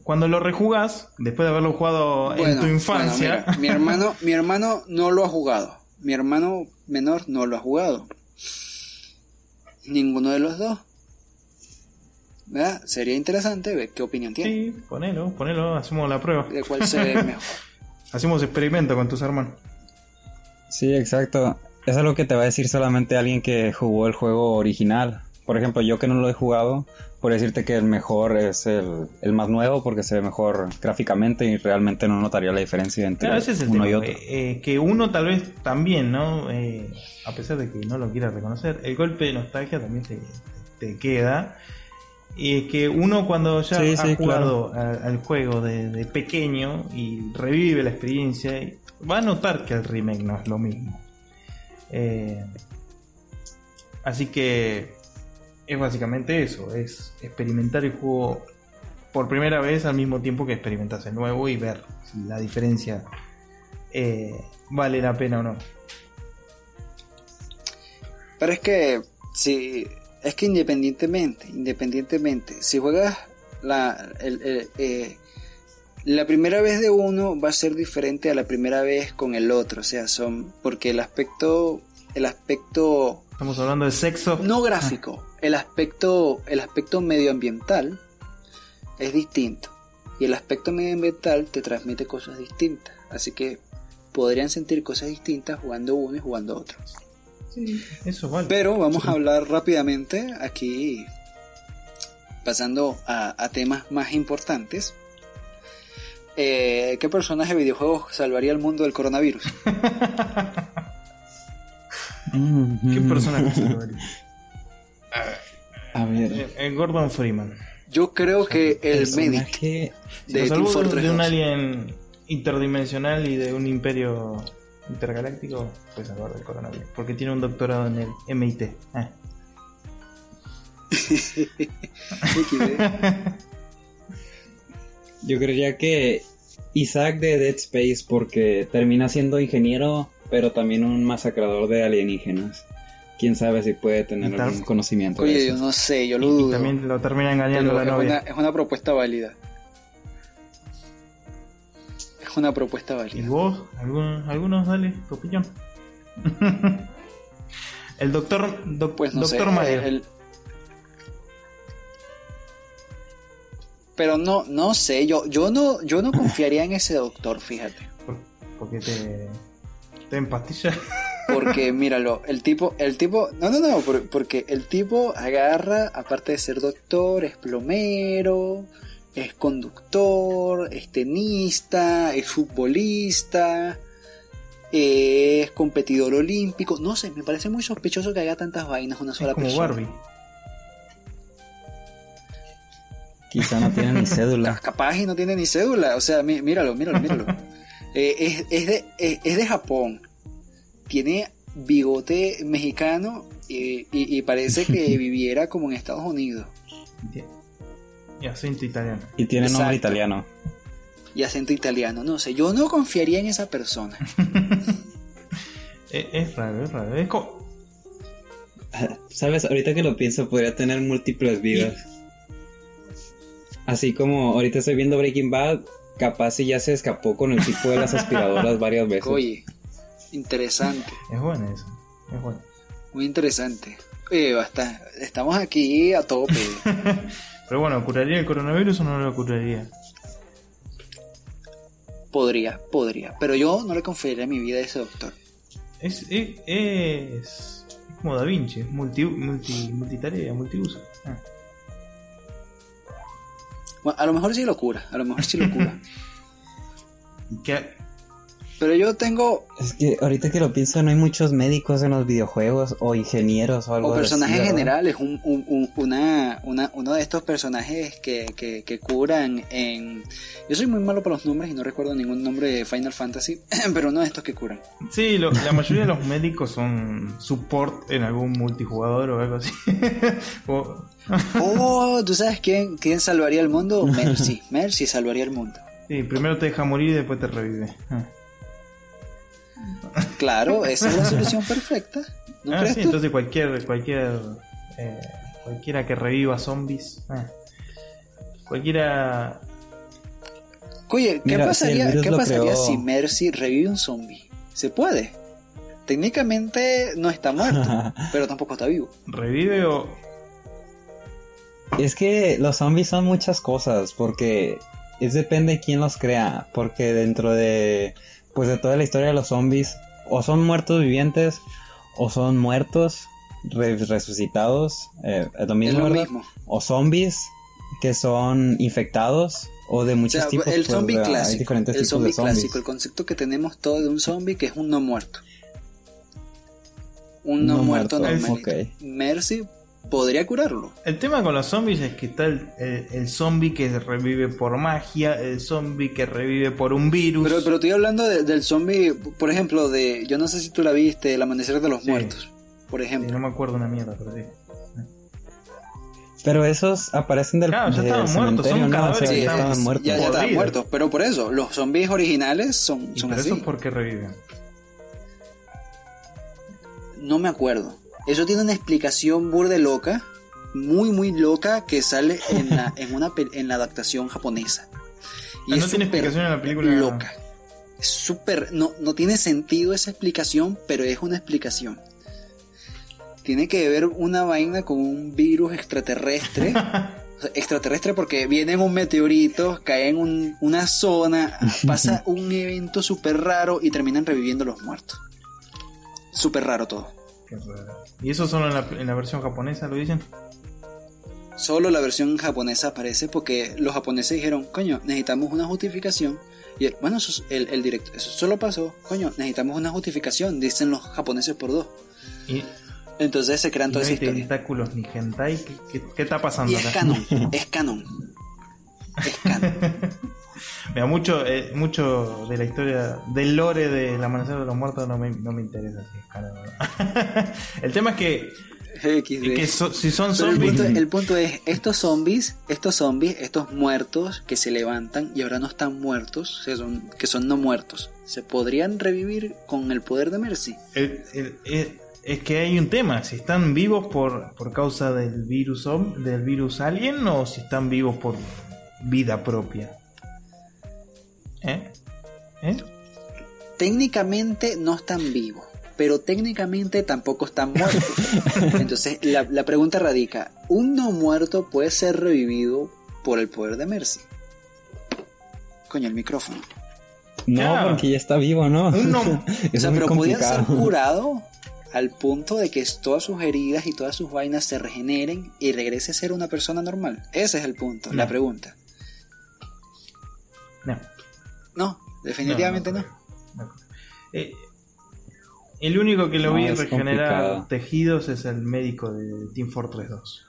cuando lo rejugas, después de haberlo jugado en tu infancia. mi hermano, mi hermano no lo ha jugado. Mi hermano menor no lo ha jugado. Ninguno de los dos. ¿Verdad? Sería interesante ver qué opinión tiene. Sí, ponelo, ponelo, hacemos la prueba. De cuál se ve mejor. Hacemos experimento con tus hermanos. Sí, exacto. Es algo que te va a decir solamente alguien que jugó el juego original. Por ejemplo, yo que no lo he jugado, por decirte que el mejor es el, más nuevo porque se ve mejor gráficamente y realmente no notaría la diferencia entre uno y otro. Eh, eh, que uno tal vez también, ¿no? Eh, a pesar de que no lo quiera reconocer, el golpe de nostalgia también te queda y que uno cuando ya ha jugado al, juego de, pequeño y revive la experiencia, va a notar que el remake no es lo mismo. Eh, así que es básicamente eso, es experimentar el juego por primera vez al mismo tiempo que experimentas el nuevo y ver si la diferencia eh, vale la pena o no. Pero es que, si, es que independientemente, independientemente, si juegas la, eh, la primera vez de uno va a ser diferente a la primera vez con el otro, o sea, son, porque el aspecto, el aspecto... Estamos hablando de sexo. No gráfico, el aspecto, el aspecto medioambiental es distinto. Y el aspecto medioambiental te transmite cosas distintas. Así que podrían sentir cosas distintas jugando uno y jugando otro. Sí, eso vale. Pero vamos a hablar rápidamente aquí, pasando a, temas más importantes. Eh, ¿Qué personaje de videojuegos salvaría el mundo del coronavirus? ¿Qué personaje salvaría? A ver. Eh, eh, Gordon Freeman. Yo creo que el Medic de Team Fortress de un alien interdimensional y de un imperio intergaláctico puede salvar del coronavirus. Porque tiene un doctorado en el MIT. Ah. Yo creería que Isaac de Dead Space porque termina siendo ingeniero, pero también un masacrador de alienígenas quién sabe si puede tener algún conocimiento. Oye, yo no sé, yo lo dudo. Y también lo termina engañando la es novia. Una, es una propuesta válida. Es una propuesta válida. ¿Y vos? ¿Algunos, dale, tu opinión? el doctor, pues no doctor Mayer. Pero no, no sé, yo, yo no, yo no confiaría en ese doctor, fíjate. Porque te, te empastilla. Porque míralo, el tipo, el tipo, no, no, no, porque el tipo agarra, aparte de ser doctor, es plomero, es conductor, es tenista, es futbolista, es competidor olímpico. No sé, me parece muy sospechoso que haga tantas vainas una sola es como Barbie. Quizá no tiene ni cédula. Capaz y no tiene ni cédula. O sea, míralo, míralo, míralo. Eh, es, es, de, es de Japón tiene bigote mexicano y, parece que viviera como en Estados Unidos. Y acento italiano. Y tiene nombre italiano. Y acento italiano. No sé, yo no confiaría en esa persona. es, raro, es raro. Es Sabes, ahorita que lo pienso, podría tener múltiples vidas. Así como ahorita estoy viendo Breaking Bad, capaz si ya se escapó con el tipo de las aspiradoras varias veces. Oye, Interesante. Es bueno eso. Es bueno. Muy interesante. Oye, basta. Estamos aquí a tope. Pero bueno, ¿curaría el coronavirus o no lo curaría? Podría, podría. Pero yo no le confiaría mi vida a ese doctor. Es, es, es, como Da Vinci, multi, multi, multitarea, multiuso. Ah. Bueno, a lo mejor sí lo cura, a lo mejor sí lo cura. ¿Qué, pero yo tengo. Es que ahorita que lo pienso, no hay muchos médicos en los videojuegos o ingenieros o algo O personajes generales, un, un, una, una, uno de estos personajes que, que, que, curan en. Yo soy muy malo para los nombres y no recuerdo ningún nombre de Final Fantasy, pero uno de estos que curan. Sí, la mayoría de los médicos son support en algún multijugador o algo así. oh, ¿tú sabes quién, quién salvaría el mundo? Mercy. Mercy salvaría el mundo. Sí, primero te deja morir y después te revive. Ah. Claro, esa es la solución perfecta. ah, sí, entonces cualquier, cualquier, eh, cualquiera que reviva zombies, ah, cualquiera. Oye, ¿qué pasaría, ¿qué pasaría si Mercy revive un zombie? ¿Se puede? Técnicamente no está muerto, pero tampoco está vivo. ¿Revive o.? Es que los zombies son muchas cosas, porque es depende de quién los crea, porque dentro de pues de toda la historia de los zombies, o son muertos vivientes, o son muertos resucitados, eh, lo mismo, O zombies que son infectados, o de muchos tipos. El pues, zombie clásico, el zombie clásico, el concepto que tenemos todo de un zombie que es un no muerto. Un no, muerto, normal. Mercy podría curarlo. El tema con los zombies es que está el, el, el zombie que revive por magia, el zombie que revive por un virus. Pero, pero estoy hablando de- del zombie, por ejemplo, de. Yo no sé si tú la viste, El Amanecer de los Sí. Muertos. Por Sí, ejemplo. no me acuerdo una mierda, pero sí. Pero esos aparecen del, Claro, ya estaban muertos, ya Sí, estaban es- muertos. ya, ya Por estaban muertos. Pero por eso, los zombies originales son, ¿Y son por así. eso por qué reviven? No me acuerdo. Eso tiene una explicación burde loca, muy muy loca, que sale en la, en una en la adaptación japonesa. Ah, no tiene súper explicación en la película. Loca. Es súper. No, no tiene sentido esa explicación, pero es una explicación. Tiene que ver una vaina con un virus extraterrestre. O sea, extraterrestre porque viene en un meteorito, cae en un- una zona, pasa un evento súper raro y terminan reviviendo los muertos. Súper raro todo. Raro. ¿Y eso solo en la, en la versión japonesa lo dicen? Solo la versión japonesa aparece porque los japoneses dijeron, coño, necesitamos una justificación. Y el- bueno, eso, es- el, el directo, eso solo pasó, coño, necesitamos una justificación, dicen los japoneses por dos. Y, Entonces se crean y toda no esa hay historia. tentáculos ni hentai. ¿Qué, qué, qué está pasando Y es acá? canon, es canon. Es canon. Mira, mucho, eh, mucho de la historia, del lore del Amanecer de los Muertos no me, no me interesa si es. El tema es que, XD. que so- si son el zombies... punto, el punto es, estos zombies, estos zombies, estos muertos que se levantan y ahora no están muertos, o sea, son, que son no muertos, ¿se podrían revivir con el poder de Mercy? el- el- el- es que hay un tema, si están vivos por, por causa del virus del virus alien o si están vivos por vida propia. ¿Eh? ¿Eh? técnicamente no están vivos, pero técnicamente tampoco están muertos. Entonces la, la pregunta radica, ¿un no muerto puede ser revivido por el poder de Mercy? Coño, el micrófono. No, Claro. porque ya está vivo, ¿no? Un no- O sea, pero podía ser curado al punto de que todas sus heridas y todas sus vainas se regeneren y regrese a ser una persona normal. Ese es el punto, la pregunta. No. No, definitivamente no. no. Eh, el único que lo No, vi regenerar complicado. tejidos es el médico de Team Fortress 2.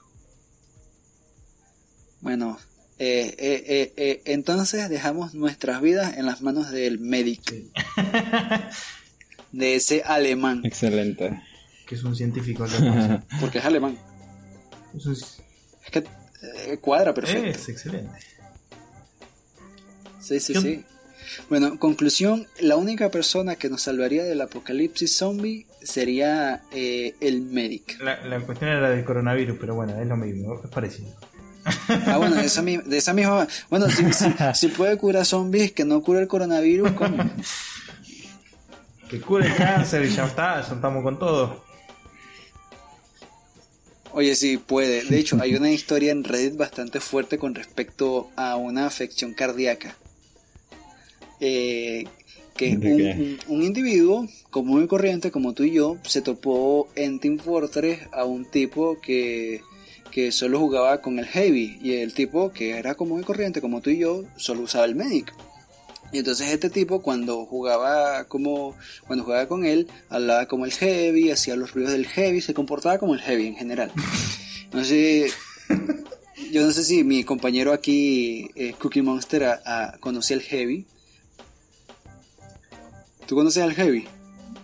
Bueno, eh, eh, eh, eh, entonces dejamos nuestras vidas en las manos del médico, Sí. de ese alemán, Excelente. que es un científico alemán. porque es alemán. Es un- Es que eh, cuadra perfecto. es excelente. Sí, sí, sí. Bueno, en conclusión, la única persona que nos salvaría del apocalipsis zombie sería eh, el médico. La, la cuestión era del coronavirus, pero bueno, es lo mismo, es parecido. Ah, bueno, de esa, de esa misma... Bueno, si, si- si puede curar zombies, que no cure el coronavirus, coño. Que cure el cáncer y ya está, ya estamos con todo. Oye, sí, puede. De hecho, hay una historia en Reddit bastante fuerte con respecto a una afección cardíaca. Eh, que ¿De un, individuo común y corriente como tú y yo se topó en Team Fortress a un tipo que, que solo jugaba con el heavy y el tipo que era común y corriente como tú y yo solo usaba el medic. Y entonces este tipo cuando jugaba como cuando jugaba con él hablaba como el heavy, hacía los ruidos del heavy, se comportaba como el heavy en general. No sé, yo no sé si mi compañero aquí eh, Cookie Monster a- a- conoce el heavy. ¿Tú conoces al heavy?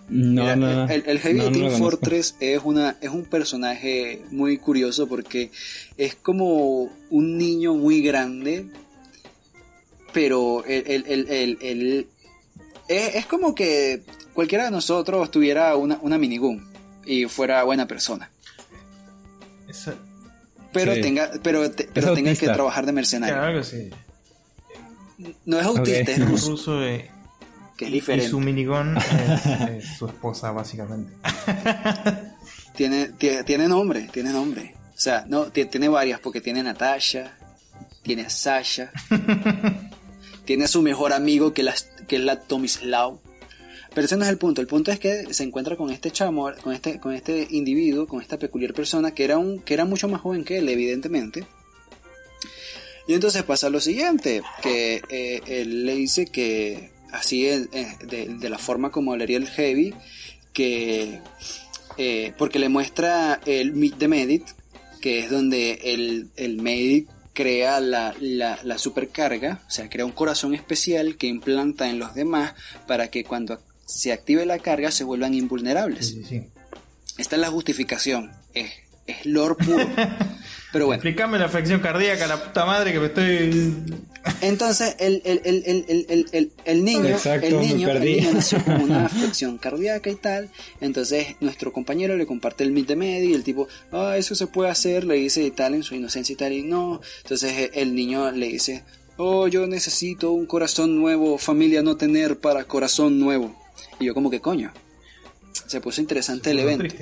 No, Mira, no, no. El, el Heavy No, de Team. Fortress es, una, es un personaje muy curioso porque es como un niño muy grande, pero él, él- él- él- él- es, es como que cualquiera de nosotros tuviera una, una minigun y fuera buena persona, Esa- pero Sí. tenga, pero, te- pero tenga que trabajar de mercenario. claro que sí. No es autista, Ok. es Es ruso, ruso eh, que es y diferente. su minigón es, es su esposa, básicamente. Tiene, tie- tiene nombre, tiene nombre. O sea, no, ti- tiene varias, porque tiene a Natasha, tiene a Sasha, tiene a su mejor amigo que, las, que es la Tomislav. Pero ese no es el punto. El punto es que se encuentra con este chamo, con este, con este individuo, con esta peculiar persona que era un, que era mucho más joven que él, evidentemente. Y entonces pasa lo siguiente, que eh, él le dice que así eh, de, de la forma como hablaría el heavy, que eh, porque le muestra el Meet the Medit que es donde el, el médico crea la, la, la, supercarga, o sea, crea un corazón especial que implanta en los demás para que cuando se active la carga se vuelvan invulnerables. Sí, sí, sí. Esta es la justificación, es, es lore puro. Pero bueno. Explícame la afección cardíaca, la puta madre que me estoy... Entonces, el, el, el, el, el, el niño, Exacto, el, niño, el niño nació con una afección cardíaca y tal. Entonces, nuestro compañero le comparte el mit de medio y el tipo, ah, eso se puede hacer, le dice y tal en su inocencia y tal, y no. Entonces, eh, el niño le dice, oh, yo necesito un corazón nuevo, familia no tener para corazón nuevo. Y yo, como que coño. Se puso interesante el evento.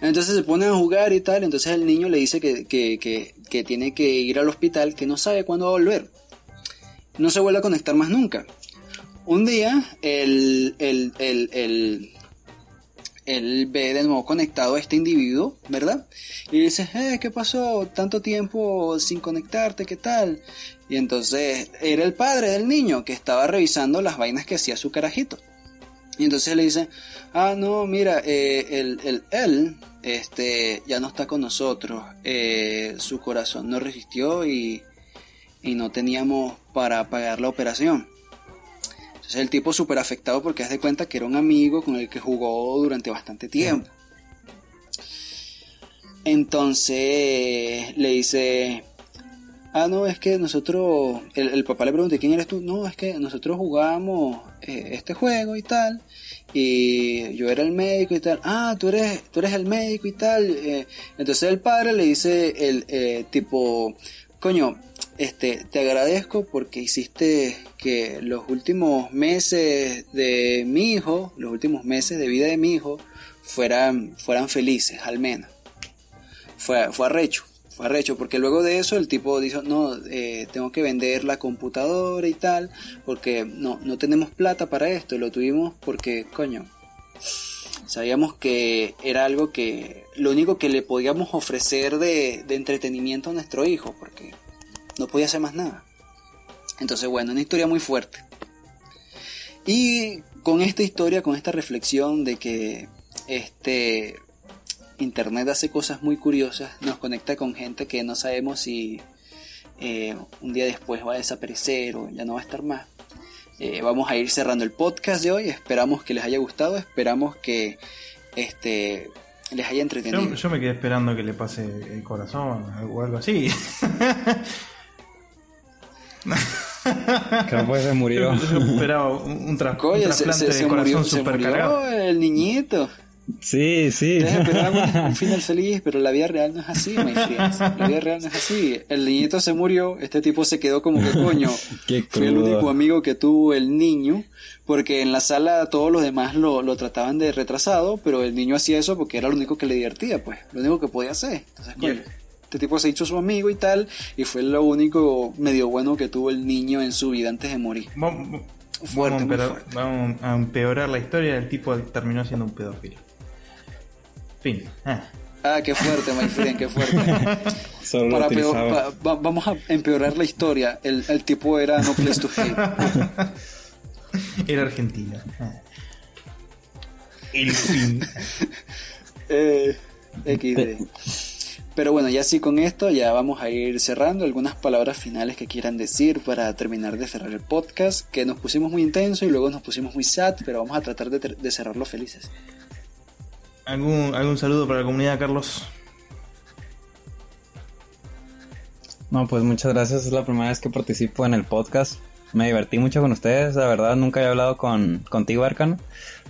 Entonces se ponen a jugar y tal. Entonces el niño le dice que, que, que, que tiene que ir al hospital, que no sabe cuándo va a volver. No se vuelve a conectar más nunca. Un día, el, él ve de nuevo conectado a este individuo, ¿verdad? Y dice, eh, ¿qué pasó? Tanto tiempo sin conectarte, ¿qué tal? Y entonces era el padre del niño que estaba revisando las vainas que hacía su carajito. Y entonces le dice, ah, no, mira, eh, el, el, él este, ya no está con nosotros. Eh, su corazón no resistió y, y no teníamos para pagar la operación. Entonces el tipo súper afectado porque haz de cuenta que era un amigo con el que jugó durante bastante tiempo. Entonces le dice, ah, no, es que nosotros, el, el papá le pregunta, ¿quién eres tú? No, es que nosotros jugábamos eh, este juego y tal, y yo era el médico y tal, ah, tú eres, tú eres el médico y tal. eh, entonces el padre le dice, el eh, tipo, coño, este, te agradezco porque hiciste que los últimos meses de mi hijo, los últimos meses de vida de mi hijo, fueran, fueran felices, al menos. Fue, fue arrecho, fue porque luego de eso el tipo dijo, no, eh, tengo que vender la computadora y tal, porque no, no tenemos plata para esto, lo tuvimos porque, coño, sabíamos que era algo que, lo único que le podíamos ofrecer de, de entretenimiento a nuestro hijo, porque no podía hacer más nada. Entonces, bueno, una historia muy fuerte. Y con esta historia, con esta reflexión de que este Internet hace cosas muy curiosas, nos conecta con gente que no sabemos si eh, un día después va a desaparecer o ya no va a estar más. Eh, vamos a ir cerrando el podcast de hoy. Esperamos que les haya gustado. Esperamos que este les haya entretenido. Yo, yo me quedé esperando que le pase el corazón o algo así. Que se murió. Yo, yo esperaba un, un, tra- un Coño, se, trasplante se- se de corazón murió, se supercargado. murió el niñito. Sí, sí. Ustedes esperaban un, un final feliz, pero la vida real no es así, my friends. La vida real no es así. El niñito se murió, este tipo se quedó como que coño. Qué Fui el único amigo que tuvo el niño, porque en la sala todos los demás lo, lo trataban de retrasado, pero el niño hacía eso porque era lo único que le divertía, pues, lo único que podía hacer. Entonces, coño, Yeah. este tipo se hizo su amigo y tal, y fue lo único medio bueno que tuvo el niño en su vida antes de morir. Vamos, Fuerte, vamos, a muy empeorar, fuerte. vamos a empeorar la historia. El tipo terminó siendo un pedófilo. Fin. Ah. Ah, qué fuerte, my friend, qué fuerte. Solo lo Para peor- utilizaba. pa- va- vamos a empeorar la historia. El, el tipo era no place to hate. Era argentino. Ah. El fin. Eh, XD. Pero bueno, ya sí con esto ya vamos a ir cerrando. Algunas palabras finales que quieran decir para terminar de cerrar el podcast. Que nos pusimos muy intenso y luego nos pusimos muy sad, pero vamos a tratar de, de cerrarlo felices. ¿Algún, ¿Algún saludo para la comunidad, Carlos? No, pues muchas gracias. Es la primera vez que participo en el podcast. Me divertí mucho con ustedes. La verdad, nunca había hablado con contigo, Arcano.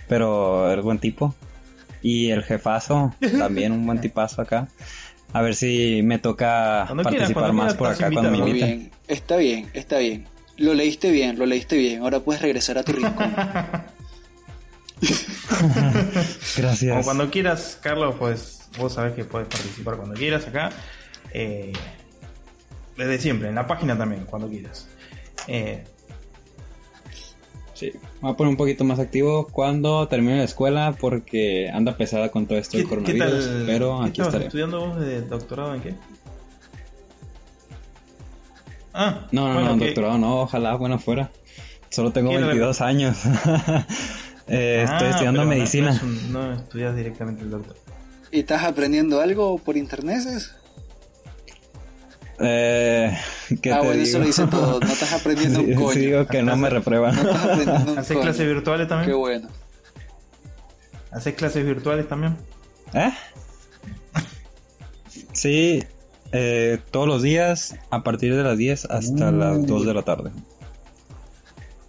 Pero eres buen tipo. Y el jefazo, también un buen tipazo acá. A ver si me toca Cuando participar más quieras, por acá cuando me inviten. bien, está bien, está bien. Lo leíste bien, lo leíste bien. Ahora puedes regresar a tu rincón. Gracias. Como cuando quieras, Carlos, pues vos sabés que puedes participar cuando quieras acá. Eh, desde siempre, en la página también, cuando quieras. Eh, Sí. Voy a poner un poquito más activo cuando termine la escuela porque anda pesada con todo esto ¿qué, del qué coronavirus. tal? pero ¿Qué aquí estaré. estudiando vos de doctorado en qué? Ah, No, no, bueno, no, ¿qué- doctorado no, ojalá, bueno, fuera. Solo tengo ¿Qué era la- 22 años. Eh, estoy Ah, estudiando pero no- medicina. No, es un- no estudias directamente el doctor. ¿Y estás aprendiendo algo por internet? Eh, ¿qué ah, te bueno, digo? eso lo dice todo. No estás aprendiendo Sí, un coño. sí digo que no me reprueban. No estás aprendiendo un ¿Haces coño. clases virtuales también? Qué bueno. ¿Haces clases virtuales también? ¿Eh? Sí, eh, todos los días a partir de las 10 hasta las 2 de la tarde.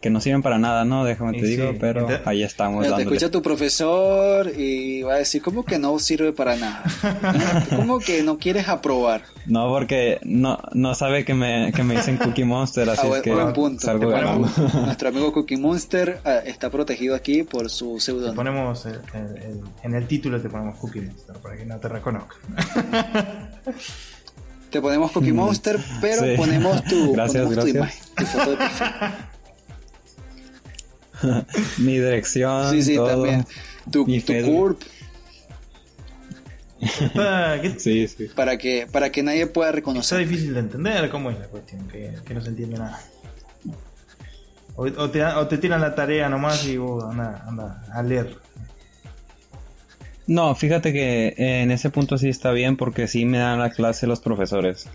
Que no sirven para nada, ¿no? Déjame Y te digo, sí, pero ente- ahí estamos Mira, te escucha tu profesor y va a decir, ¿cómo que no sirve para nada? ¿Cómo que no quieres aprobar? No, porque no, no sabe que me, que me dicen Cookie Monster, así Ah, es buen, que buen punto. salgo Te ganando. ponemos- Nuestro amigo Cookie Monster ah, está protegido aquí por su Te seudónimo. ponemos el- el- el- en el título te ponemos Cookie Monster para que no te reconozca. Te ponemos Cookie Monster, pero Mm. Sí. ponemos tu, Gracias, ponemos tu gracias. imagen, tu foto de perfil. Mi dirección, Sí, sí, todo. también. Tu, tu. CURP, Está, está Sí, sí. para que, para que nadie pueda reconocer. difícil de entender cómo es la cuestión, que, que no se entiende nada. O, o te, o te tiran la tarea nomás y vos anda, anda a leer. No, fíjate que en ese punto sí está bien porque sí me dan la clase los profesores.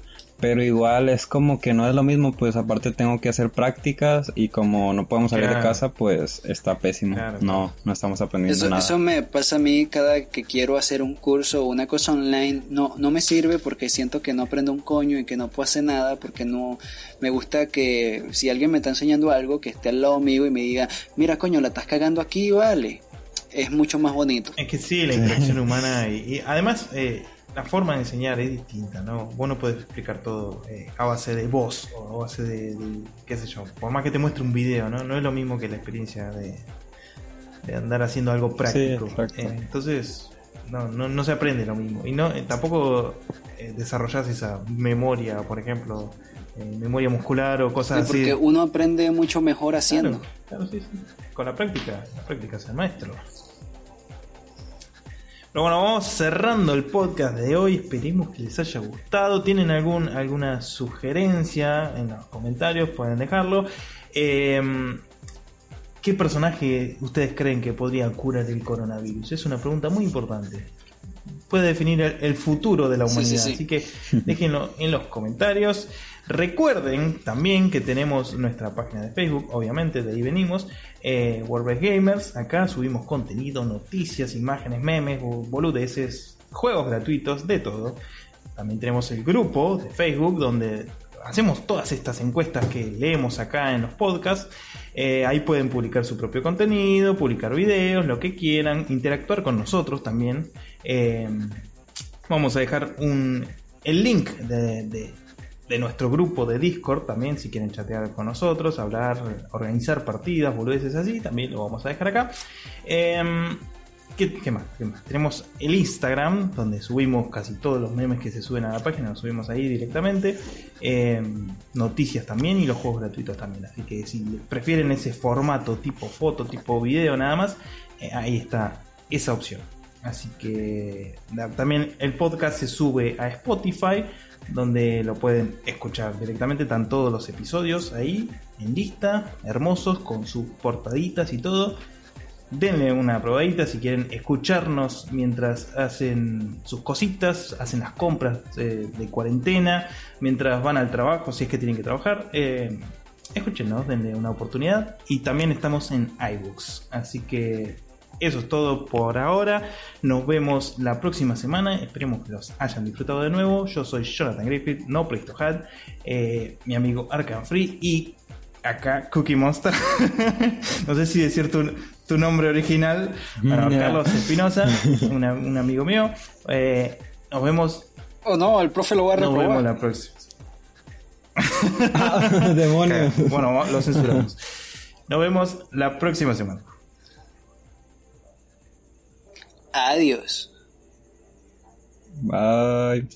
Pero igual es como que no es lo mismo, pues aparte tengo que hacer prácticas y como no podemos salir Claro. de casa, pues está pésimo. Claro, No, no estamos aprendiendo Eso, nada. eso me pasa a mí cada que quiero hacer un curso o una cosa online. No, no me sirve porque siento que no aprendo un coño y que no puedo hacer nada porque no me gusta que si alguien me está enseñando algo que esté al lado mío y me diga, mira coño, la estás cagando aquí, vale. Es mucho más bonito. Es que sí, la interacción humana y, y además eh, la forma de enseñar es distinta, ¿no? Vos no podés explicar todo eh, a base de voz o a base de, de- qué sé yo, por más que te muestre un video, ¿no? No es lo mismo que la experiencia de, de andar haciendo algo práctico. Eh, entonces, no, no, no se aprende lo mismo. Y no eh, tampoco eh, desarrollás esa memoria, por ejemplo, eh, memoria muscular o cosas así. Porque uno aprende mucho mejor haciendo. Claro, claro, sí, sí. Con la práctica, la práctica es el maestro. Pero bueno, vamos cerrando el podcast de hoy. Esperemos que les haya gustado. ¿Tienen algún, alguna sugerencia en los comentarios? Pueden dejarlo. Eh, ¿Qué personaje ustedes creen que podría curar el coronavirus? Es una pregunta muy importante. Puede definir el, el futuro de la humanidad. sí, sí. Así que déjenlo en los comentarios. Recuerden también que tenemos nuestra página de Facebook, obviamente, de ahí venimos, eh, Gamers. Acá subimos contenido, noticias, imágenes, memes, bo- boludeces, juegos gratuitos, de todo. También tenemos el grupo de Facebook donde hacemos todas estas encuestas que leemos acá en los podcasts. Eh, ahí pueden publicar su propio contenido, publicar videos, lo que quieran, interactuar con nosotros también. Eh, vamos a dejar un, el link de, de- nuestro grupo de Discord también, si quieren chatear con nosotros, hablar, organizar partidas, boludeces así, también lo vamos a dejar acá. Em, ¿Qué, más? ¿Qué más? Tenemos el Instagram, donde subimos casi todos los memes que se suben a la página, los subimos ahí directamente. Eh, noticias también y los juegos gratuitos también. Así que si prefieren ese formato tipo foto, tipo video nada más, eh, ahí está esa opción. Así que también el podcast se sube a Spotify, donde lo pueden escuchar directamente. Están todos los episodios ahí en lista, hermosos, con sus portaditas y todo. Denle una probadita si quieren escucharnos mientras hacen sus cositas, hacen las compras eh, de cuarentena, mientras van al trabajo, si es que tienen que trabajar. Eh, escúchenos, denle una oportunidad. Y también estamos en iBooks. Así que eso es todo por ahora. Nos vemos la próxima semana. Esperemos que los hayan disfrutado de nuevo. Yo soy Jonathan Griffith, no Place to Hat, eh, mi amigo Arkham Free y acá Cookie Monster. no sé si decir tu, tu nombre original. Bueno. Carlos Espinosa, un amigo mío. Eh, nos vemos, O no, el profe lo va a nos reprobar. vemos la próxima. Ah, demonios. Bueno, lo censuramos. Nos vemos la próxima semana. Adiós. Bye.